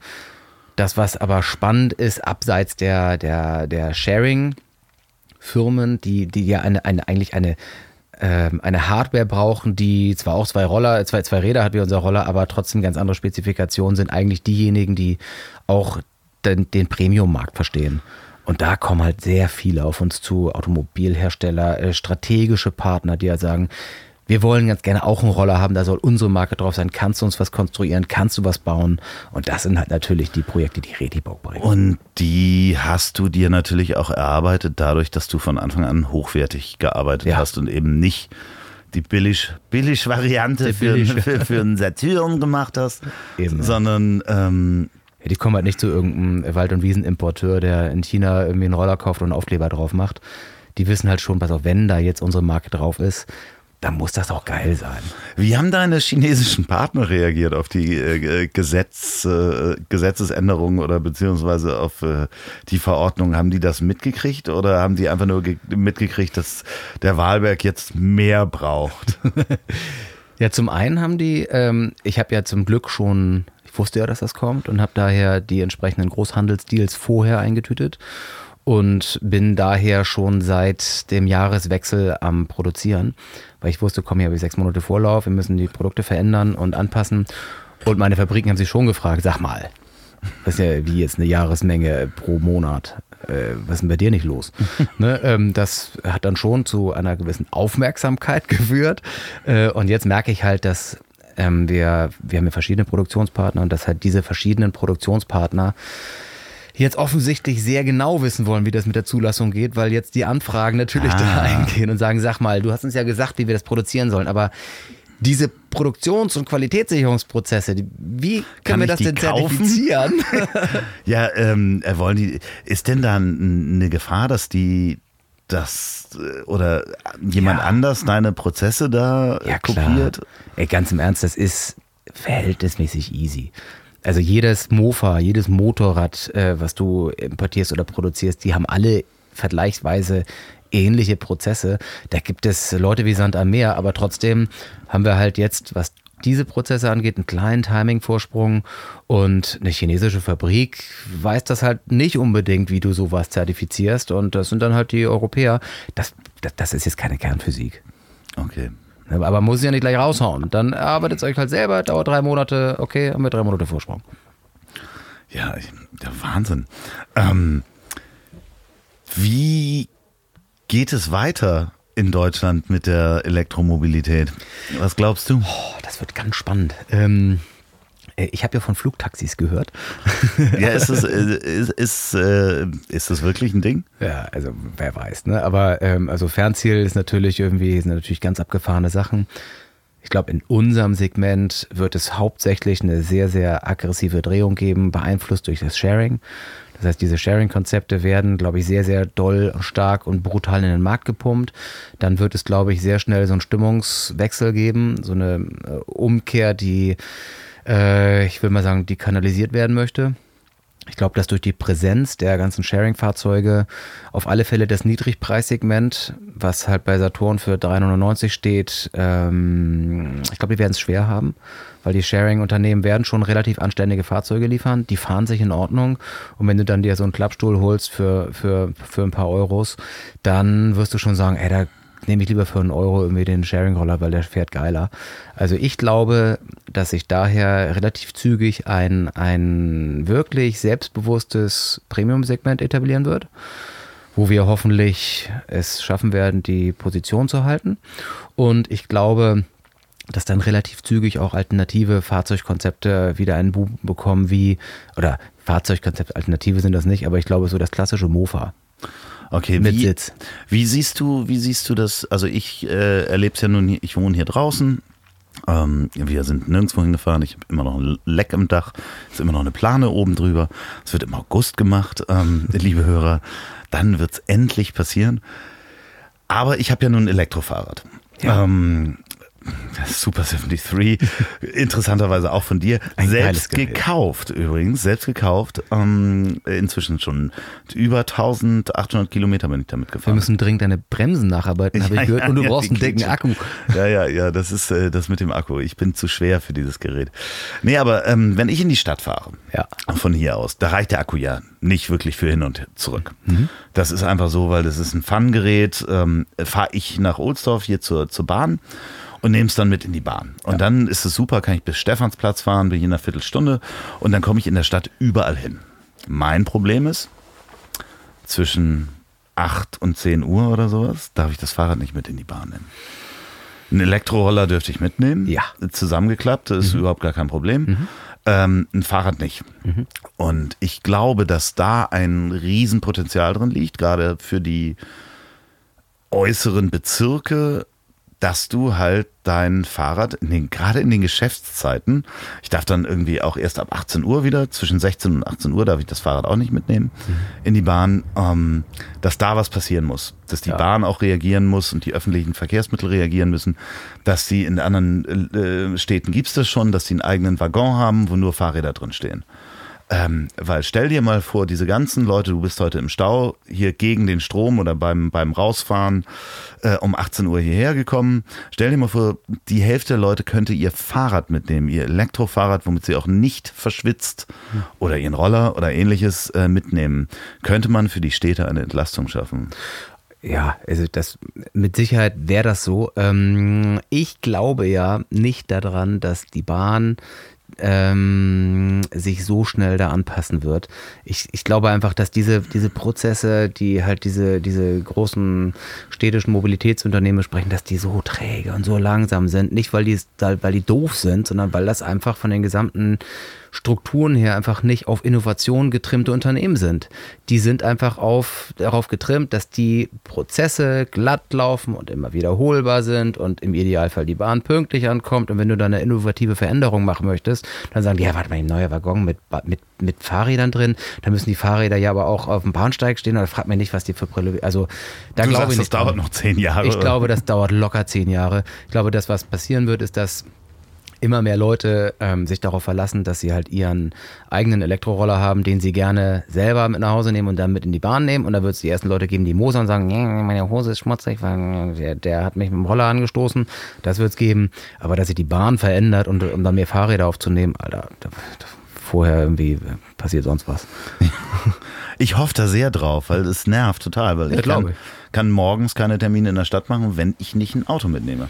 A: Das, was aber spannend ist, abseits der, der, der Sharing-Firmen, die, die ja eine, eine, eigentlich eine eine Hardware brauchen, die zwar auch zwei Roller, zwei, zwei Räder hat wie unser Roller, aber trotzdem ganz andere Spezifikationen sind eigentlich diejenigen, die auch den, den Premium-Markt verstehen. Und da kommen halt sehr viele auf uns zu, Automobilhersteller, äh, strategische Partner, die ja sagen, wir wollen ganz gerne auch einen Roller haben, da soll unsere Marke drauf sein. Kannst du uns was konstruieren? Kannst du was bauen? Und das sind halt natürlich die Projekte, die Redibock bringen.
B: Und die hast du dir natürlich auch erarbeitet, dadurch, dass du von Anfang an hochwertig gearbeitet
A: Ja.
B: hast und eben nicht die billig, billig Variante für,
A: billig.
B: für, für einen Satyren gemacht hast,
A: Eben,
B: sondern ähm,
A: die kommen halt nicht zu irgendeinem Wald- und Wiesenimporteur, der in China irgendwie einen Roller kauft und einen Aufkleber drauf macht. Die wissen halt schon, pass auf, wenn da jetzt unsere Marke drauf ist, dann muss das auch geil sein.
B: Wie haben deine chinesischen Partner reagiert auf die äh, Gesetz, äh, Gesetzesänderungen oder beziehungsweise auf äh, die Verordnung? Haben die das mitgekriegt oder haben die einfach nur ge- mitgekriegt, dass der Wahlberg jetzt mehr braucht?
A: Ja, zum einen haben die, ähm, ich habe ja zum Glück schon, ich wusste ja, dass das kommt und habe daher die entsprechenden Großhandelsdeals vorher eingetütet und bin daher schon seit dem Jahreswechsel am Produzieren, weil ich wusste, komm, hier habe ich sechs Monate Vorlauf, wir müssen die Produkte verändern und anpassen. Und meine Fabriken haben sich schon gefragt, sag mal, das ist ja wie jetzt eine Jahresmenge pro Monat. Äh, was ist denn bei dir nicht los? ne, ähm, das hat dann schon zu einer gewissen Aufmerksamkeit geführt. Äh, und jetzt merke ich halt, dass ähm, wir, wir haben ja verschiedene Produktionspartner und dass halt diese verschiedenen Produktionspartner jetzt offensichtlich sehr genau wissen wollen, wie das mit der Zulassung geht, weil jetzt die Anfragen natürlich da
B: Ah.
A: eingehen und sagen, sag mal, du hast uns ja gesagt, wie wir das produzieren sollen, aber diese Produktions- und Qualitätssicherungsprozesse, wie
B: Kann
A: können wir
B: ich
A: das denn
B: kaufen?
A: zertifizieren?
B: Ja, ähm, äh, wollen die, ist denn da eine Gefahr, dass die das äh, oder jemand
A: Ja.
B: anders deine Prozesse da äh, kopiert?
A: Ey, ganz im Ernst, das ist verhältnismäßig easy. Also jedes Mofa, jedes Motorrad, äh, was du importierst oder produzierst, die haben alle vergleichsweise ähnliche Prozesse. Da gibt es Leute wie Sand am Meer, aber trotzdem haben wir halt jetzt, was diese Prozesse angeht, einen kleinen Timing-Vorsprung und eine chinesische Fabrik weiß das halt nicht unbedingt, wie du sowas zertifizierst und das sind dann halt die Europäer. Das, das, das ist jetzt keine Kernphysik.
B: Okay.
A: Aber man muss ja nicht gleich raushauen. Dann arbeitet es euch halt selber, dauert drei Monate, okay, haben wir drei Monate Vorsprung.
B: Ja, ich- der Wahnsinn. Ähm, wie geht es weiter in Deutschland mit der Elektromobilität? Was glaubst du?
A: Oh, das wird ganz spannend. Ähm, äh, ich habe ja von Flugtaxis gehört.
B: Ja, ist äh, ist, ist, äh, ist das wirklich ein Ding?
A: Ja, also wer weiß, ne? Aber ähm, also Fernziel ist natürlich irgendwie, sind natürlich ganz abgefahrene Sachen. Ich glaube, in unserem Segment wird es hauptsächlich eine sehr, sehr aggressive Drehung geben, beeinflusst durch das Sharing. Das heißt, diese Sharing-Konzepte werden, glaube ich, sehr, sehr doll, stark und brutal in den Markt gepumpt. Dann wird es, glaube ich, sehr schnell so einen Stimmungswechsel geben, so eine äh, Umkehr, die, äh, ich will mal sagen, die kanalisiert werden möchte. Ich glaube, dass durch die Präsenz der ganzen Sharing-Fahrzeuge auf alle Fälle das Niedrigpreissegment, was halt bei Saturn für 3,99 steht, ähm, ich glaube, die werden es schwer haben, weil die Sharing-Unternehmen werden schon relativ anständige Fahrzeuge liefern. Die fahren sich in Ordnung. Und wenn du dann dir so einen Klappstuhl holst für, für, für ein paar Euros, dann wirst du schon sagen, ey, da nehme ich lieber für einen Euro irgendwie den Sharing-Roller, weil der fährt geiler. Also ich glaube, dass sich daher relativ zügig ein, ein wirklich selbstbewusstes Premium-Segment etablieren wird, wo wir hoffentlich es schaffen werden, die Position zu halten. Und ich glaube, dass dann relativ zügig auch alternative Fahrzeugkonzepte wieder einen Boom bekommen, wie, oder Fahrzeugkonzepte, Alternative sind das nicht, aber ich glaube so das klassische Mofa.
B: Okay,
A: Mit
B: wie,
A: Sitz.
B: Wie siehst du, wie siehst du das? Also ich äh, erlebe es ja nun, hier- ich wohne hier draußen. Ähm, wir sind nirgendwo hingefahren. Ich habe immer noch ein Leck im Dach. Es ist immer noch eine Plane oben drüber. Es wird im August gemacht, ähm, liebe Hörer. Dann wird es endlich passieren. Aber ich habe ja nun ein Elektrofahrrad.
A: Ja.
B: Ähm, Super 73, interessanterweise auch von dir,
A: Ein
B: selbst gekauft übrigens, selbst gekauft. Ähm, inzwischen schon über 1800 Kilometer bin ich damit
A: Wir
B: gefahren.
A: müssen dringend deine Bremsen nacharbeiten, habe
B: Ja,
A: ich gehört.
B: ja,
A: Und du
B: ja,
A: brauchst einen dicken. Akku.
B: Ja, ja, ja, das ist äh, das mit dem Akku. Ich bin zu schwer für dieses Gerät. Nee, aber ähm, wenn ich in die Stadt fahre,
A: Ja.
B: von hier aus, da reicht der Akku ja nicht wirklich für hin und zurück. Das ist einfach so, weil das ist ein Fun-Gerät. Ähm, Fahre ich nach Ohlsdorf hier zur, zur Bahn und nehme es dann mit in die Bahn. Und dann ist es super, kann ich bis Stephansplatz fahren, bin hier in einer Viertelstunde und dann komme ich in der Stadt überall hin. Mein Problem ist, zwischen 8 und 10 Uhr oder sowas darf ich das Fahrrad nicht mit in die Bahn nehmen. Ein Elektroroller dürfte ich mitnehmen.
A: Ja.
B: Zusammengeklappt, das ist überhaupt gar kein Problem. Ähm, ein Fahrrad nicht. Und ich glaube, dass da ein Riesenpotenzial drin liegt, gerade für die äußeren Bezirke, dass du halt dein Fahrrad in den, gerade in den Geschäftszeiten, ich darf dann irgendwie auch erst ab 18 Uhr wieder, zwischen 16 und 18 Uhr darf ich das Fahrrad auch nicht mitnehmen in die Bahn, ähm, dass da was passieren muss, dass die
A: Ja.
B: Bahn auch reagieren muss und die öffentlichen Verkehrsmittel reagieren müssen, dass die in anderen äh, Städten gibt's das schon, dass die einen eigenen Waggon haben, wo nur Fahrräder drin stehen. Ähm, weil stell dir mal vor, diese ganzen Leute, du bist heute im Stau, hier gegen den Strom oder beim, beim Rausfahren äh, um 18 Uhr hierher gekommen. Stell dir mal vor, die Hälfte der Leute könnte ihr Fahrrad mitnehmen, ihr Elektrofahrrad, womit sie auch nicht verschwitzt oder ihren Roller oder ähnliches äh, mitnehmen. Könnte man für die Städte eine Entlastung schaffen?
A: Ja, also das mit Sicherheit wäre das so. Ähm, ich glaube ja nicht daran, dass die Bahn ähm, sich so schnell da anpassen wird. Ich, ich glaube einfach, dass diese, diese Prozesse, die halt diese, diese großen städtischen Mobilitätsunternehmen sprechen, dass die so träge und so langsam sind. Nicht, weil die, weil die doof sind, sondern weil das einfach von den gesamten Strukturen her einfach nicht auf Innovation getrimmte Unternehmen sind. Die sind einfach auf, darauf getrimmt, dass die Prozesse glatt laufen und immer wiederholbar sind und im Idealfall die Bahn pünktlich ankommt. Und wenn du da eine innovative Veränderung machen möchtest, dann sagen die, ja, warte mal, ein neuer Waggon mit, mit, mit Fahrrädern drin, dann müssen die Fahrräder ja aber auch auf dem Bahnsteig stehen. Oder frag mir nicht, was die für Brille, also da
B: Du
A: glaube
B: sagst,
A: ich
B: das
A: nicht.
B: dauert
A: dran.
B: noch zehn Jahre.
A: Ich glaube, das dauert locker zehn Jahre. Ich glaube, das, was passieren wird, ist, dass immer mehr Leute ähm, sich darauf verlassen, dass sie halt ihren eigenen Elektroroller haben, den sie gerne selber mit nach Hause nehmen und dann mit in die Bahn nehmen. Und da wird es die ersten Leute geben, die mosern und sagen, "Nee, meine Hose ist schmutzig, weil der, der hat mich mit dem Roller angestoßen. Das wird es geben. Aber dass sich die Bahn verändert und um dann mehr Fahrräder aufzunehmen, Alter, da, da, vorher irgendwie passiert sonst was.
B: Ich hoffe da sehr drauf, weil es nervt total, weil
A: Ja,
B: ich
A: glaube
B: kann,
A: ich.
B: kann morgens keine Termine in der Stadt machen, wenn ich nicht ein Auto mitnehme.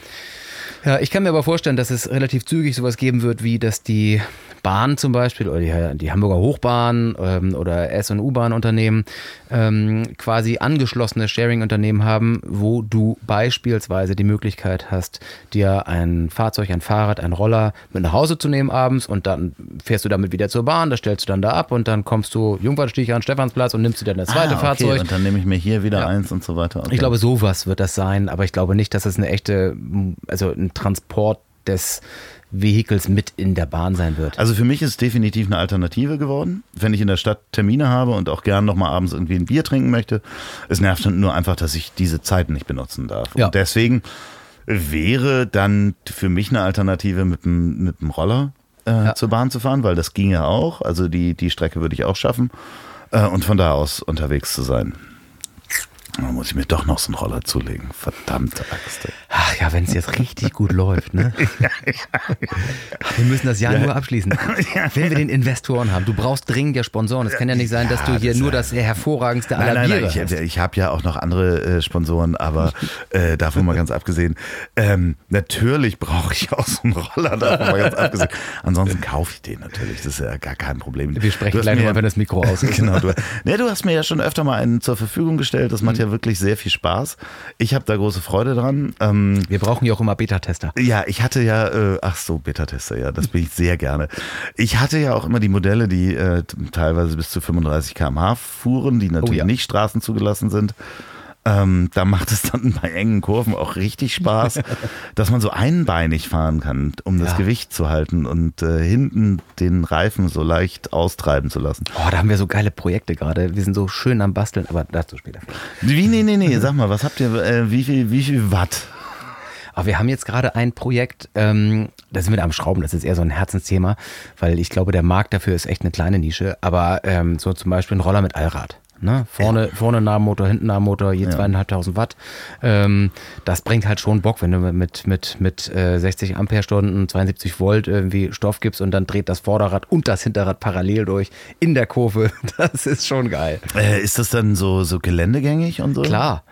A: Ja, ich kann mir aber vorstellen, dass es relativ zügig sowas geben wird, wie dass die Bahn zum Beispiel oder die, die Hamburger Hochbahn ähm, oder S- und U-Bahn-Unternehmen ähm, quasi angeschlossene Sharing-Unternehmen haben, wo du beispielsweise die Möglichkeit hast, dir ein Fahrzeug, ein Fahrrad, ein Roller mit nach Hause zu nehmen abends und dann fährst du damit wieder zur Bahn, das stellst du dann da ab und dann kommst du Jungfernstich an Stephansplatz und nimmst dir dann das zweite
B: Ah, okay.
A: Fahrzeug.
B: Und dann nehme ich mir hier wieder
A: Ja.
B: eins und so weiter. Okay.
A: Ich glaube, sowas wird das sein, aber ich glaube nicht, dass es eine echte, also ein Transport des Vehikels mit in der Bahn sein wird.
B: Also für mich ist es definitiv eine Alternative geworden. Wenn ich in der Stadt Termine habe und auch gern noch mal abends irgendwie ein Bier trinken möchte, es nervt nur einfach, dass ich diese Zeiten nicht benutzen darf.
A: Ja.
B: Und deswegen wäre dann für mich eine Alternative mit dem, mit dem Roller äh, zur Bahn zu fahren, weil das ginge auch. Also die, die Strecke würde ich auch schaffen. Äh, und von da aus unterwegs zu sein. Dann muss ich mir doch noch so einen Roller zulegen. Verdammte Axt. ey.
A: Ach ja, wenn es jetzt richtig gut läuft, ne? Wir müssen das Jahr nur abschließen. Wenn wir den Investoren haben, du brauchst dringend ja Sponsoren. Es kann ja nicht sein, dass du hier
B: das-
A: nur das hervorragendste
B: Nein,
A: aller
B: nein, nein, ich,
A: hast.
B: ich habe ja auch noch andere äh, Sponsoren, aber äh, davon mal ganz abgesehen. Ähm, natürlich brauche ich auch so einen Roller, davon mal ganz abgesehen. Ansonsten kaufe ich den natürlich, das ist ja gar kein Problem.
A: Wir sprechen gleich nochmal, wenn das Mikro aus ist.
B: Genau, du, ne, du hast mir ja schon öfter mal einen zur Verfügung gestellt. Das
A: Mhm.
B: macht ja wirklich sehr viel Spaß. Ich habe da große Freude dran. Ähm,
A: Wir brauchen ja auch immer Beta-Tester.
B: ja, ich hatte ja, äh, ach so, Beta-Tester, ja, das bin ich sehr gerne. Ich hatte ja auch immer die Modelle, die äh, teilweise bis zu 35 km/h fuhren, die natürlich
A: ja.
B: nicht straßenzugelassen sind. Ähm, da macht es dann bei engen Kurven auch richtig Spaß, dass man so einbeinig fahren kann, um das
A: Ja.
B: Gewicht zu halten und äh, hinten den Reifen so leicht austreiben zu lassen.
A: Oh, da haben wir so geile Projekte gerade. Wir sind so schön am Basteln, aber dazu später.
B: Wie, nee, nee, nee, sag mal, was habt ihr, äh, wie viel, wie viel Watt?
A: Aber wir haben jetzt gerade ein Projekt, ähm, da sind wir am Schrauben, das ist eher so ein Herzensthema, weil ich glaube, der Markt dafür ist echt eine kleine Nische. Aber ähm, so zum Beispiel ein Roller mit Allrad. Ne? Vorne, vorne Nahmotor, hinten Nahmotor, je zweieinhalbtausend Watt. Ähm, das bringt halt schon Bock, wenn du mit, mit, mit äh, 60 Ampere-Stunden, 72 Volt irgendwie Stoff gibst und dann dreht das Vorderrad und das Hinterrad parallel durch in der Kurve. Das ist schon geil.
B: Äh, ist das dann so, so geländegängig und so?
A: Klar.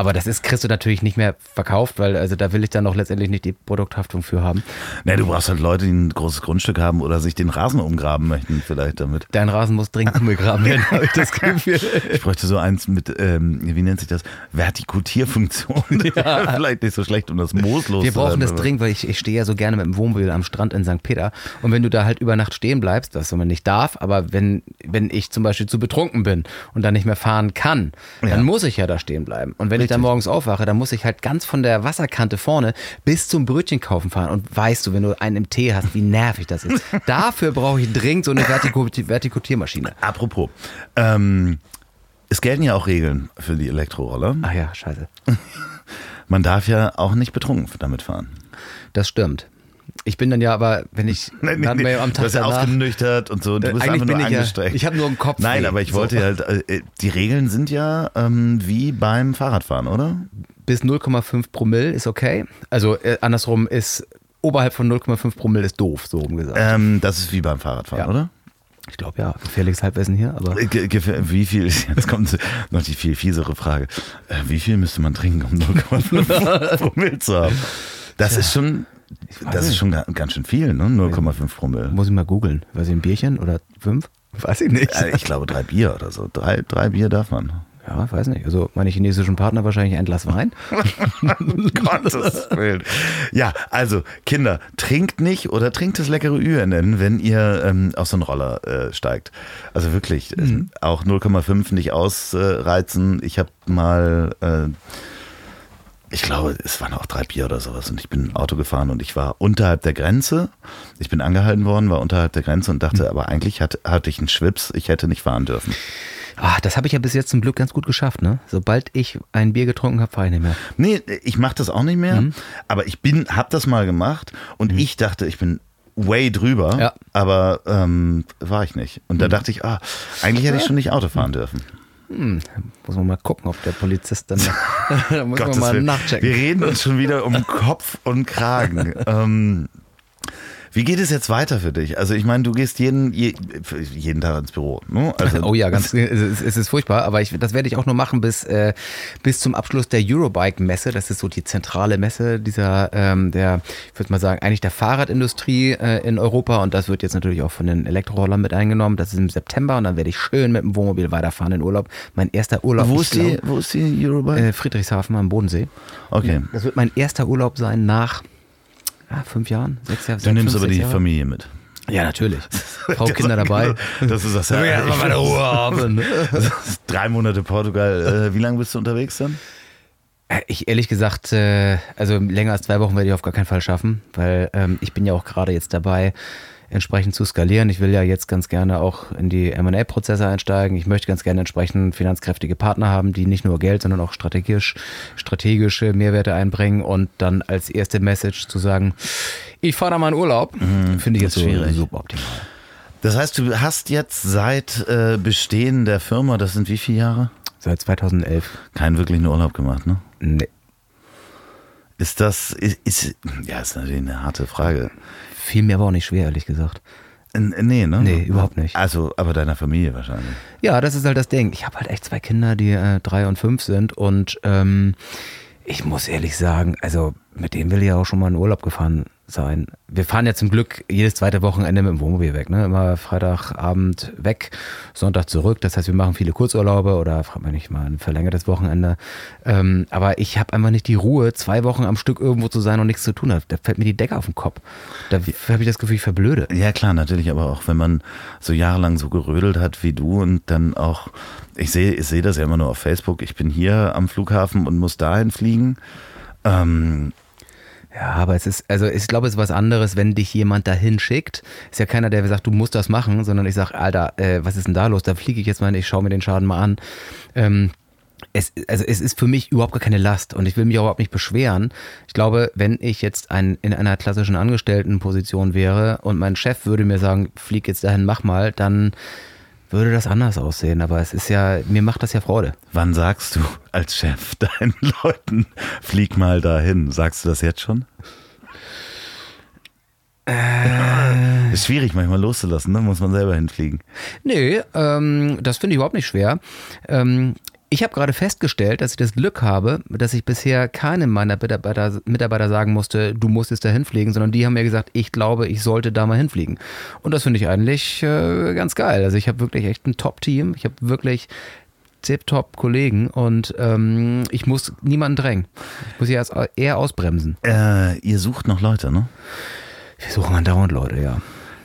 A: Aber das ist, kriegst du natürlich nicht mehr verkauft, weil also da will ich dann auch letztendlich nicht die Produkthaftung für haben.
B: Ne, du brauchst halt Leute, die ein großes Grundstück haben oder sich den Rasen umgraben möchten, vielleicht damit.
A: Dein Rasen muss dringend umgegraben werden, habe ich das Gefühl.
B: Ich bräuchte so eins mit, ähm, wie nennt sich das? Vertikutierfunktion. Ja. vielleicht nicht so schlecht, um das Moos loszuwerden.
A: Wir brauchen das dringend, weil ich, ich stehe ja so gerne mit dem Wohnmobil am Strand in St. Peter. Und wenn du da halt über Nacht stehen bleibst, was man nicht darf, aber wenn, wenn ich zum Beispiel zu betrunken bin und dann nicht mehr fahren kann, ja. dann muss ich ja da stehen bleiben. Und wenn Richtig. Dann morgens aufwache, dann muss ich halt ganz von der Wasserkante vorne bis zum Brötchen kaufen fahren. Und weißt du, wenn du einen im Tee hast, wie nervig das ist. Dafür brauche ich dringend so eine Vertikutiermaschine.
B: Apropos, ähm, es gelten ja auch Regeln für die Elektroroller.
A: Ach ja, scheiße.
B: Man darf ja auch nicht betrunken damit fahren.
A: Das stimmt. Ich bin dann ja aber, wenn ich
B: nein, nein, nee, am Tag du bist danach, ausgenüchtert und so, du bist einfach nur angestrengt.
A: Ja, ich habe nur einen Kopf.
B: Nein, aber ich wollte so. halt, äh, die Regeln sind ja ähm, wie beim Fahrradfahren, oder?
A: Bis 0,5 Promille ist okay. Also äh, andersrum ist, oberhalb von 0,5 Promille ist doof, so rum gesagt.
B: Ähm, das ist wie beim Fahrradfahren, ja. oder?
A: Ich glaube ja, gefährliches Halbwissen hier, aber.
B: Wie viel, jetzt kommt noch die viel fiesere Frage. Äh, wie viel müsste man trinken, um 0,5 Promille zu haben? Das ja. ist schon das ist schon ganz schön viel, ne? 0,5 Promille.
A: Muss ich mal googeln. Weiß ich, ein Bierchen oder fünf? Weiß ich nicht.
B: Ich glaube drei Bier oder so. Drei, drei Bier darf man.
A: Ja, weiß nicht. Also meine chinesischen Partner wahrscheinlich ein Glas Wein.
B: Gottes Willen. Ja, also Kinder, trinkt nicht oder trinkt das leckere Ü-Nennen, wenn ihr ähm, auf so einen Roller äh, steigt. Also wirklich, äh, mhm. auch 0,5 nicht ausreizen. ich habe mal... Äh, ich glaube, es waren auch drei Bier oder sowas und ich bin Auto gefahren und ich war unterhalb der Grenze. Ich bin angehalten worden, war unterhalb der Grenze und dachte, mhm. aber eigentlich hatte, hatte ich einen Schwips, ich hätte nicht fahren dürfen.
A: Ach, das habe ich ja bis jetzt zum Glück ganz gut geschafft, ne? Sobald ich ein Bier getrunken habe, fahre ich nicht mehr.
B: Nee, ich mache das auch nicht mehr, mhm. aber ich bin, habe das mal gemacht und mhm. ich dachte, ich bin way drüber, ja. aber ähm, war ich nicht. Und da mhm. dachte ich, ah, eigentlich hätte ich schon nicht Auto fahren dürfen.
A: Hm, muss man mal gucken, ob der Polizist dann. da muss man mal nachchecken.
B: Wir reden uns schon wieder um Kopf und Kragen. ähm, wie geht es jetzt weiter für dich? Also ich meine, du gehst jeden, jeden Tag ins Büro. Ne? Also
A: oh ja, ganz, es, ist furchtbar, aber ich, das werde ich auch nur machen bis, äh, bis zum Abschluss der Eurobike-Messe. Das ist so die zentrale Messe dieser, ähm, der, ich würde mal sagen, eigentlich der Fahrradindustrie äh, in Europa und das wird jetzt natürlich auch von den Elektrorollern mit eingenommen. Das ist im September und dann werde ich schön mit dem Wohnmobil weiterfahren in Urlaub. Mein erster Urlaub.
B: Wo ist, die, wo ist die Eurobike?
A: Äh, Friedrichshafen am Bodensee.
B: Okay.
A: Das wird mein erster Urlaub sein nach ja, fünf Jahren, sechs Jahre.
B: Du nimmst aber die Jahre. Familie mit.
A: Ja, natürlich. Frau, Kinder dabei.
B: Das ist das. Ja, ja, meine Ruhe haben. Drei Monate Portugal. Äh, wie lange bist du unterwegs dann?
A: Äh, ich ehrlich gesagt, äh, also länger als zwei Wochen werde ich auf gar keinen Fall schaffen, weil ähm, ich bin ja auch gerade jetzt dabei, entsprechend zu skalieren. Ich will ja jetzt ganz gerne auch in die M&A-Prozesse einsteigen. Ich möchte ganz gerne entsprechend finanzkräftige Partner haben, die nicht nur Geld, sondern auch strategisch, strategische Mehrwerte einbringen und dann als erste Message zu sagen, ich fahre da mal in Urlaub, mhm, finde ich jetzt schwierig. super optimal.
B: Das heißt, du hast jetzt seit äh, Bestehen der Firma, das sind wie viele Jahre?
A: Seit 2011.
B: Keinen wirklichen Urlaub gemacht, ne?
A: Nee.
B: Ist das, ist, ist, ja, ist natürlich eine harte Frage.
A: Fiel mir aber auch nicht schwer, ehrlich gesagt.
B: Nee, ne?
A: Nee, überhaupt nicht.
B: Also, aber deiner Familie wahrscheinlich.
A: Ja, das ist halt das Ding. Ich habe halt echt zwei Kinder, die äh, drei und fünf sind und ähm, ich muss ehrlich sagen, also mit denen will ich ja auch schon mal in Urlaub gefahren sein. Wir fahren ja zum Glück jedes zweite Wochenende mit dem Wohnmobil weg. Ne? Immer Freitagabend weg, Sonntag zurück. Das heißt, wir machen viele Kurzurlaube oder fragt man nicht mal ein verlängertes Wochenende. Ähm, aber ich habe einfach nicht die Ruhe, zwei Wochen am Stück irgendwo zu sein und nichts zu tun. Da fällt mir die Decke auf den Kopf. Da habe ich das Gefühl, ich verblöde.
B: Ja klar, natürlich. Aber auch wenn man so jahrelang so gerödelt hat wie du und dann auch, ich sehe ich sehe das ja immer nur auf Facebook. Ich bin hier am Flughafen und muss dahin fliegen. Ähm,
A: ja, aber es ist, also ich glaube, es ist was anderes, wenn dich jemand dahin schickt. Ist ja keiner, der sagt, du musst das machen, sondern ich sage, Alter, äh, was ist denn da los? Da fliege ich jetzt mal, ich schaue mir den Schaden mal an. Ähm, es, also es ist für mich überhaupt gar keine Last und ich will mich auch überhaupt nicht beschweren. Ich glaube, wenn ich jetzt ein, in einer klassischen Angestelltenposition wäre und mein Chef würde mir sagen, flieg jetzt dahin, mach mal, dann würde das anders aussehen. Aber es ist ja, mir macht das ja Freude.
B: Wann sagst du als Chef deinen Leuten, flieg mal dahin? Sagst du das jetzt schon? Äh, ist schwierig manchmal loszulassen, ne? muss man selber hinfliegen.
A: Nee, ähm, das finde ich überhaupt nicht schwer. Ähm, Ich habe gerade festgestellt, dass ich das Glück habe, dass ich bisher keinem meiner Mitarbeiter, Mitarbeiter sagen musste, du musst jetzt da hinfliegen, sondern die haben mir gesagt, ich glaube, ich sollte da mal hinfliegen. Und das finde ich eigentlich äh, ganz geil. Also ich habe wirklich echt ein Top-Team. Ich habe wirklich tip-top Kollegen und ähm, ich muss niemanden drängen. Ich muss ja eher ausbremsen.
B: Äh, ihr sucht noch Leute, ne?
A: Wir suchen andauernd Leute, ja.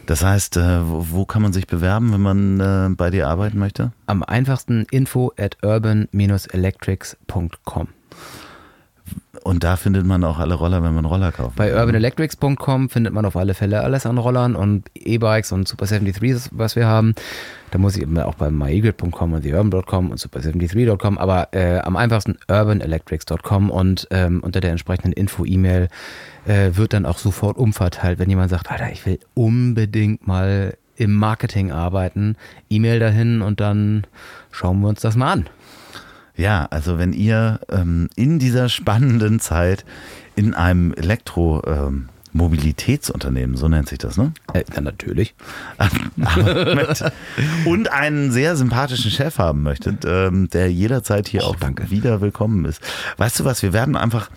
B: Das heißt, äh, wo kann man sich bewerben, wenn man äh, bei dir arbeiten möchte?
A: Am einfachsten info at urban-electrics.com.
B: Und da findet man auch alle Roller, wenn man Roller kauft.
A: Bei urbanaelectrics.com findet man auf alle Fälle alles an Rollern und E-Bikes und Super 73, was wir haben. Da muss ich immer auch bei myegrid.com und theurban.com und super73.com, aber äh, am einfachsten urbanaelectrics.com und ähm, unter der entsprechenden Info-E-Mail äh, wird dann auch sofort umverteilt, wenn jemand sagt, Alter, ich will unbedingt mal im Marketing arbeiten, E-Mail dahin und dann schauen wir uns das mal an.
B: Ja, also wenn ihr ähm, in dieser spannenden Zeit in einem Elektro... Ähm, Mobilitätsunternehmen, so nennt sich das, ne?
A: Äh, ja, natürlich.
B: und einen sehr sympathischen Chef haben möchtet, ähm, der jederzeit hier auch danke. wieder willkommen ist. Weißt du was, wir werden einfach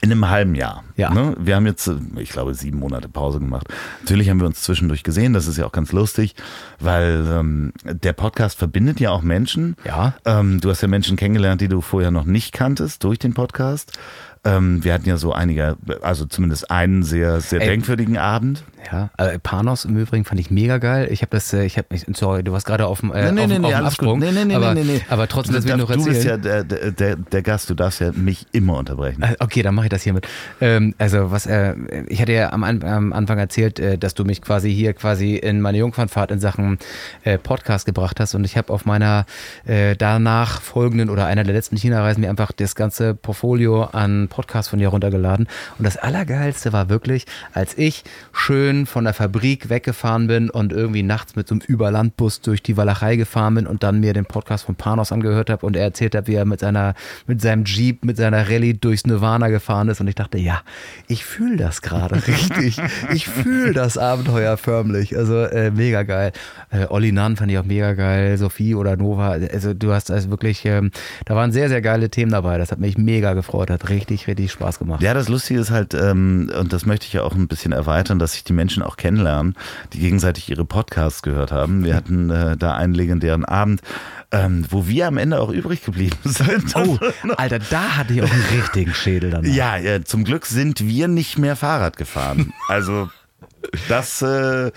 B: in einem halben Jahr.
A: Ja.
B: Ne? Wir haben jetzt, ich glaube, sieben Monate Pause gemacht. Natürlich haben wir uns zwischendurch gesehen, das ist ja auch ganz lustig, weil ähm, der Podcast verbindet ja auch Menschen.
A: Ja.
B: Ähm, du hast ja Menschen kennengelernt, die du vorher noch nicht kanntest durch den Podcast. Ähm, wir hatten ja so einige, also zumindest einen sehr, sehr Ey, denkwürdigen Abend.
A: Ja, äh, Panos im Übrigen fand ich mega geil. Ich habe das, äh, ich habe, sorry, du warst gerade auf dem, äh, nee, nee, auf, nee, auf dem Absprung. Nee, nee, nee, aber, nee, nee, aber trotzdem, das will ich noch erzählen.
B: Du bist ja der, der, der, Gast, du darfst ja mich immer unterbrechen. Äh,
A: okay, dann mache ich das hiermit. Ähm, also was, äh, ich hatte ja am, am Anfang erzählt, äh, dass du mich quasi hier quasi in meine Jungfernfahrt in Sachen äh, Podcast gebracht hast und ich habe auf meiner äh, danach folgenden oder einer der letzten China-Reisen mir einfach das ganze Portfolio an Podcasts von dir runtergeladen und das Allergeilste war wirklich, als ich schön von der Fabrik weggefahren bin und irgendwie nachts mit so einem Überlandbus durch die Walachei gefahren bin und dann mir den Podcast von Panos angehört habe und er erzählt hat, wie er mit seiner, mit seinem Jeep, mit seiner Rallye durchs Nirvana gefahren ist und ich dachte, ja, ich fühle das gerade richtig. Ich fühle das Abenteuer förmlich. Also äh, mega geil. Äh, Olli Nann fand ich auch mega geil. Sophie oder Nova. Also du hast also wirklich, ähm, da waren sehr, sehr geile Themen dabei. Das hat mich mega gefreut. Hat richtig, richtig Spaß gemacht.
B: Ja, das Lustige ist halt, ähm, und das möchte ich ja auch ein bisschen erweitern, dass sich die Menschen auch kennenlernen, die gegenseitig ihre Podcasts gehört haben. Wir hatten äh, da einen legendären Abend, ähm, wo wir am Ende auch übrig geblieben sind.
A: Oh, Alter, da hatte ich auch einen richtigen Schädel dann.
B: Ja, ja, zum Glück sind wir nicht mehr Fahrrad gefahren. Also das, äh,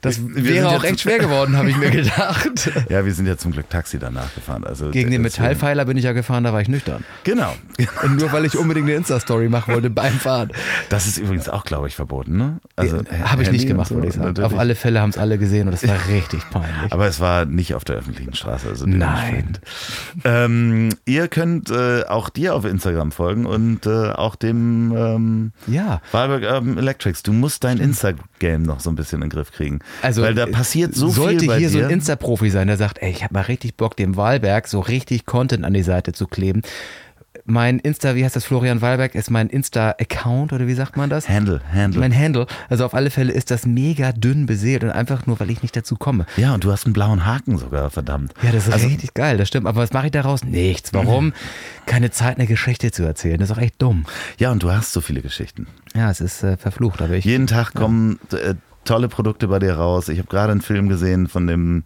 A: das wäre auch echt schwer geworden, habe ich mir gedacht.
B: ja, wir sind ja zum Glück Taxi danach gefahren. Also
A: Gegen den Metallpfeiler bin ich ja gefahren, da war ich nüchtern.
B: Genau.
A: Und nur weil ich unbedingt eine Insta-Story machen wollte beim Fahren.
B: Das ist übrigens auch, glaube ich, verboten, ne?
A: Also, äh, habe ich nicht gemacht, so, würde ich sagen. Natürlich. Auf alle Fälle haben es alle gesehen und es war richtig peinlich.
B: Aber es war nicht auf der öffentlichen Straße. Also
A: Nein.
B: Ähm, ihr könnt äh, auch dir auf Instagram folgen und äh, auch dem ähm,
A: ja.
B: Wahlberg Urban Electrics. Du musst dein Instagram Game noch so ein bisschen in den Griff kriegen.
A: Also,
B: Weil da passiert so
A: sollte
B: viel
A: Sollte hier
B: dir.
A: so ein Insta-Profi sein, der sagt, ey, ich habe mal richtig Bock, dem Wahlberg so richtig Content an die Seite zu kleben. Mein Insta, wie heißt das, Florian Wahlberg, ist mein Insta-Account oder wie sagt man das?
B: Handle, Handle.
A: Mein Handle. Also auf alle Fälle ist das mega dünn beseelt und einfach nur, weil ich nicht dazu komme.
B: Ja, und du hast einen blauen Haken sogar, verdammt.
A: Ja, das ist also, richtig geil, das stimmt. Aber was mache ich daraus? Nichts. Warum? Keine Zeit, eine Geschichte zu erzählen. Das ist auch echt dumm.
B: Ja, und du hast so viele Geschichten.
A: Ja, es ist äh, verflucht. Aber ich,
B: Jeden Tag kommen äh, tolle Produkte bei dir raus. Ich habe gerade einen Film gesehen von dem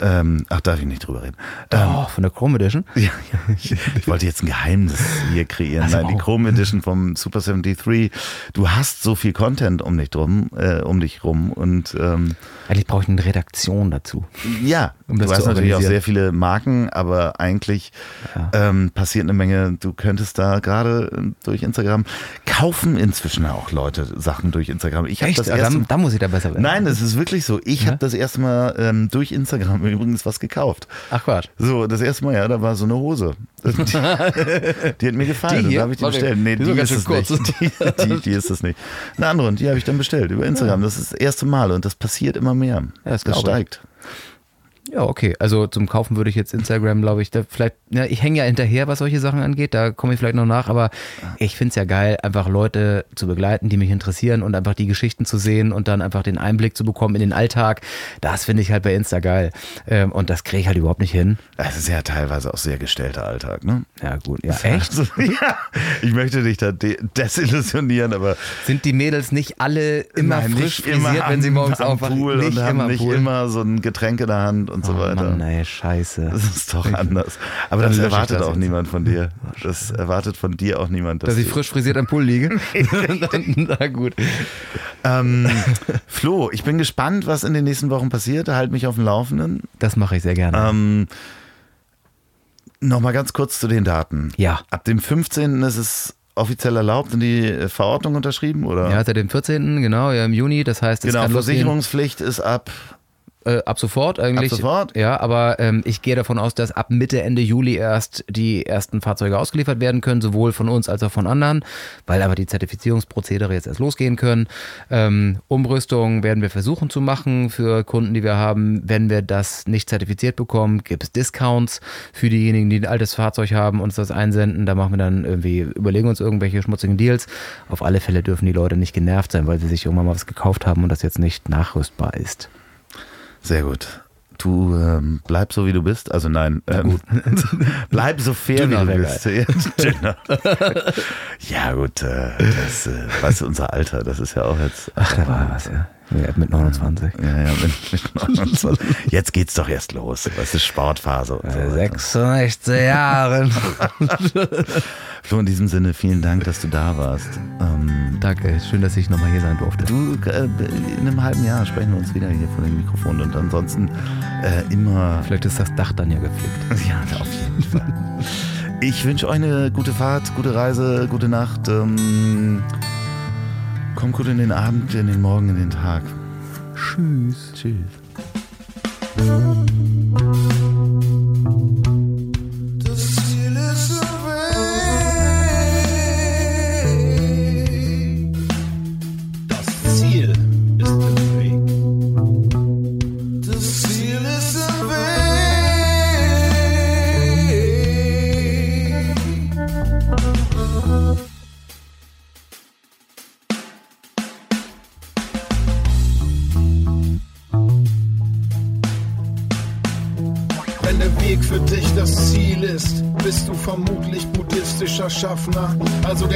B: ähm, ach, darf ich nicht drüber reden.
A: Ähm, oh, von der Chrome Edition?
B: Ja, ja ich, ich, wollte jetzt ein Geheimnis hier kreieren. Also Nein, die Chrome Edition vom Super 73. Du hast so viel Content um dich drum, äh, um dich rum und ähm,
A: eigentlich brauche ich eine Redaktion dazu.
B: Ja, um du hast natürlich auch sehr viele Marken, aber eigentlich ja. ähm, passiert eine Menge. Du könntest da gerade äh, durch Instagram kaufen inzwischen auch Leute Sachen durch Instagram.
A: Ich Echt? Das erste, da, da, muss ich da besser werden.
B: Nein, es ist wirklich so. Ich ja? habe das erste Mal ähm, durch Instagram übrigens was gekauft.
A: Ach Quatsch.
B: So, das erste Mal, ja, da war so eine Hose. Die, die hat mir gefallen. Die hier? Habe ich die bestellt. Nee, die, die ist es kurz. nicht. Die, die, die, ist es nicht. Eine andere und die habe ich dann bestellt über Instagram. Das ist das erste Mal und das passiert immer mehr.
A: Ja, das, das steigt. Ja, okay. Also zum Kaufen würde ich jetzt Instagram, glaube ich, da vielleicht, ja, ich hänge ja hinterher, was solche Sachen angeht, da komme ich vielleicht noch nach, aber ich finde es ja geil, einfach Leute zu begleiten, die mich interessieren und einfach die Geschichten zu sehen und dann einfach den Einblick zu bekommen in den Alltag. Das finde ich halt bei Insta geil. Ähm, und das kriege ich halt überhaupt nicht hin.
B: Das ist ja teilweise auch sehr gestellter Alltag, ne?
A: Ja, gut. Ja, echt?
B: Also, ja, ich möchte dich da de desillusionieren, aber.
A: Sind die Mädels nicht alle immer
B: Nein,
A: frisch
B: nicht immer
A: frisiert, wenn sie morgens aufwachen?
B: Pool
A: nicht
B: und haben
A: immer
B: nicht
A: Pool.
B: immer so ein Getränk in der Hand und so
A: oh,
B: weiter.
A: Mann, ey, scheiße.
B: Das ist doch anders. Aber das
A: ich
B: erwartet
A: das
B: auch niemand von dir. Das erwartet von dir auch niemand.
A: Dass ich
B: du-
A: frisch frisiert am Pool liege? Na gut.
B: Ähm, Flo, ich bin gespannt, was in den nächsten Wochen passiert. Halt mich auf dem Laufenden.
A: Das mache ich sehr gerne.
B: Ähm, Nochmal ganz kurz zu den Daten.
A: Ja.
B: Ab dem 15. ist es offiziell erlaubt, sind die Verordnung unterschrieben? Oder?
A: Ja, seit dem 14. genau, ja, im Juni. Das heißt, es
B: genau,
A: kann losgehen,
B: Versicherungspflicht ist ab.
A: Äh, ab sofort eigentlich.
B: Ab sofort?
A: Ja, aber ähm, ich gehe davon aus, dass ab Mitte, Ende Juli erst die ersten Fahrzeuge ausgeliefert werden können, sowohl von uns als auch von anderen, weil aber die Zertifizierungsprozedere jetzt erst losgehen können. Ähm, Umrüstung werden wir versuchen zu machen für Kunden, die wir haben. Wenn wir das nicht zertifiziert bekommen, gibt es Discounts für diejenigen, die ein altes Fahrzeug haben, uns das einsenden. Da machen wir dann irgendwie, überlegen uns irgendwelche schmutzigen Deals. Auf alle Fälle dürfen die Leute nicht genervt sein, weil sie sich irgendwann mal was gekauft haben und das jetzt nicht nachrüstbar ist.
B: Sehr gut. Du ähm, bleib so wie du bist. Also nein, ähm, bleib so fair
A: Dünner
B: wie du bist. Ja, Dünner. ja gut, äh, das, äh, du, unser Alter, das ist ja auch jetzt.
A: Ach, da war was, ja. ja mit 29.
B: Ja, ja, mit, mit 29. Jetzt geht's doch erst los. Das ist Sportphase und so. weiter.
A: 66 Jahren.
B: Flo, in diesem Sinne, vielen Dank, dass du da warst. Ähm,
A: Danke, schön, dass ich nochmal hier sein durfte.
B: du, äh, in einem halben Jahr sprechen wir uns wieder hier vor dem Mikrofon und ansonsten äh, immer
A: Vielleicht ist das Dach dann ja gepflegt.
B: Ja, auf jeden Fall. Ich wünsche euch eine gute Fahrt, gute Reise, gute Nacht. Ähm, kommt gut in den Abend, in den Morgen, in den Tag.
A: Tschüss.
B: Tschüss.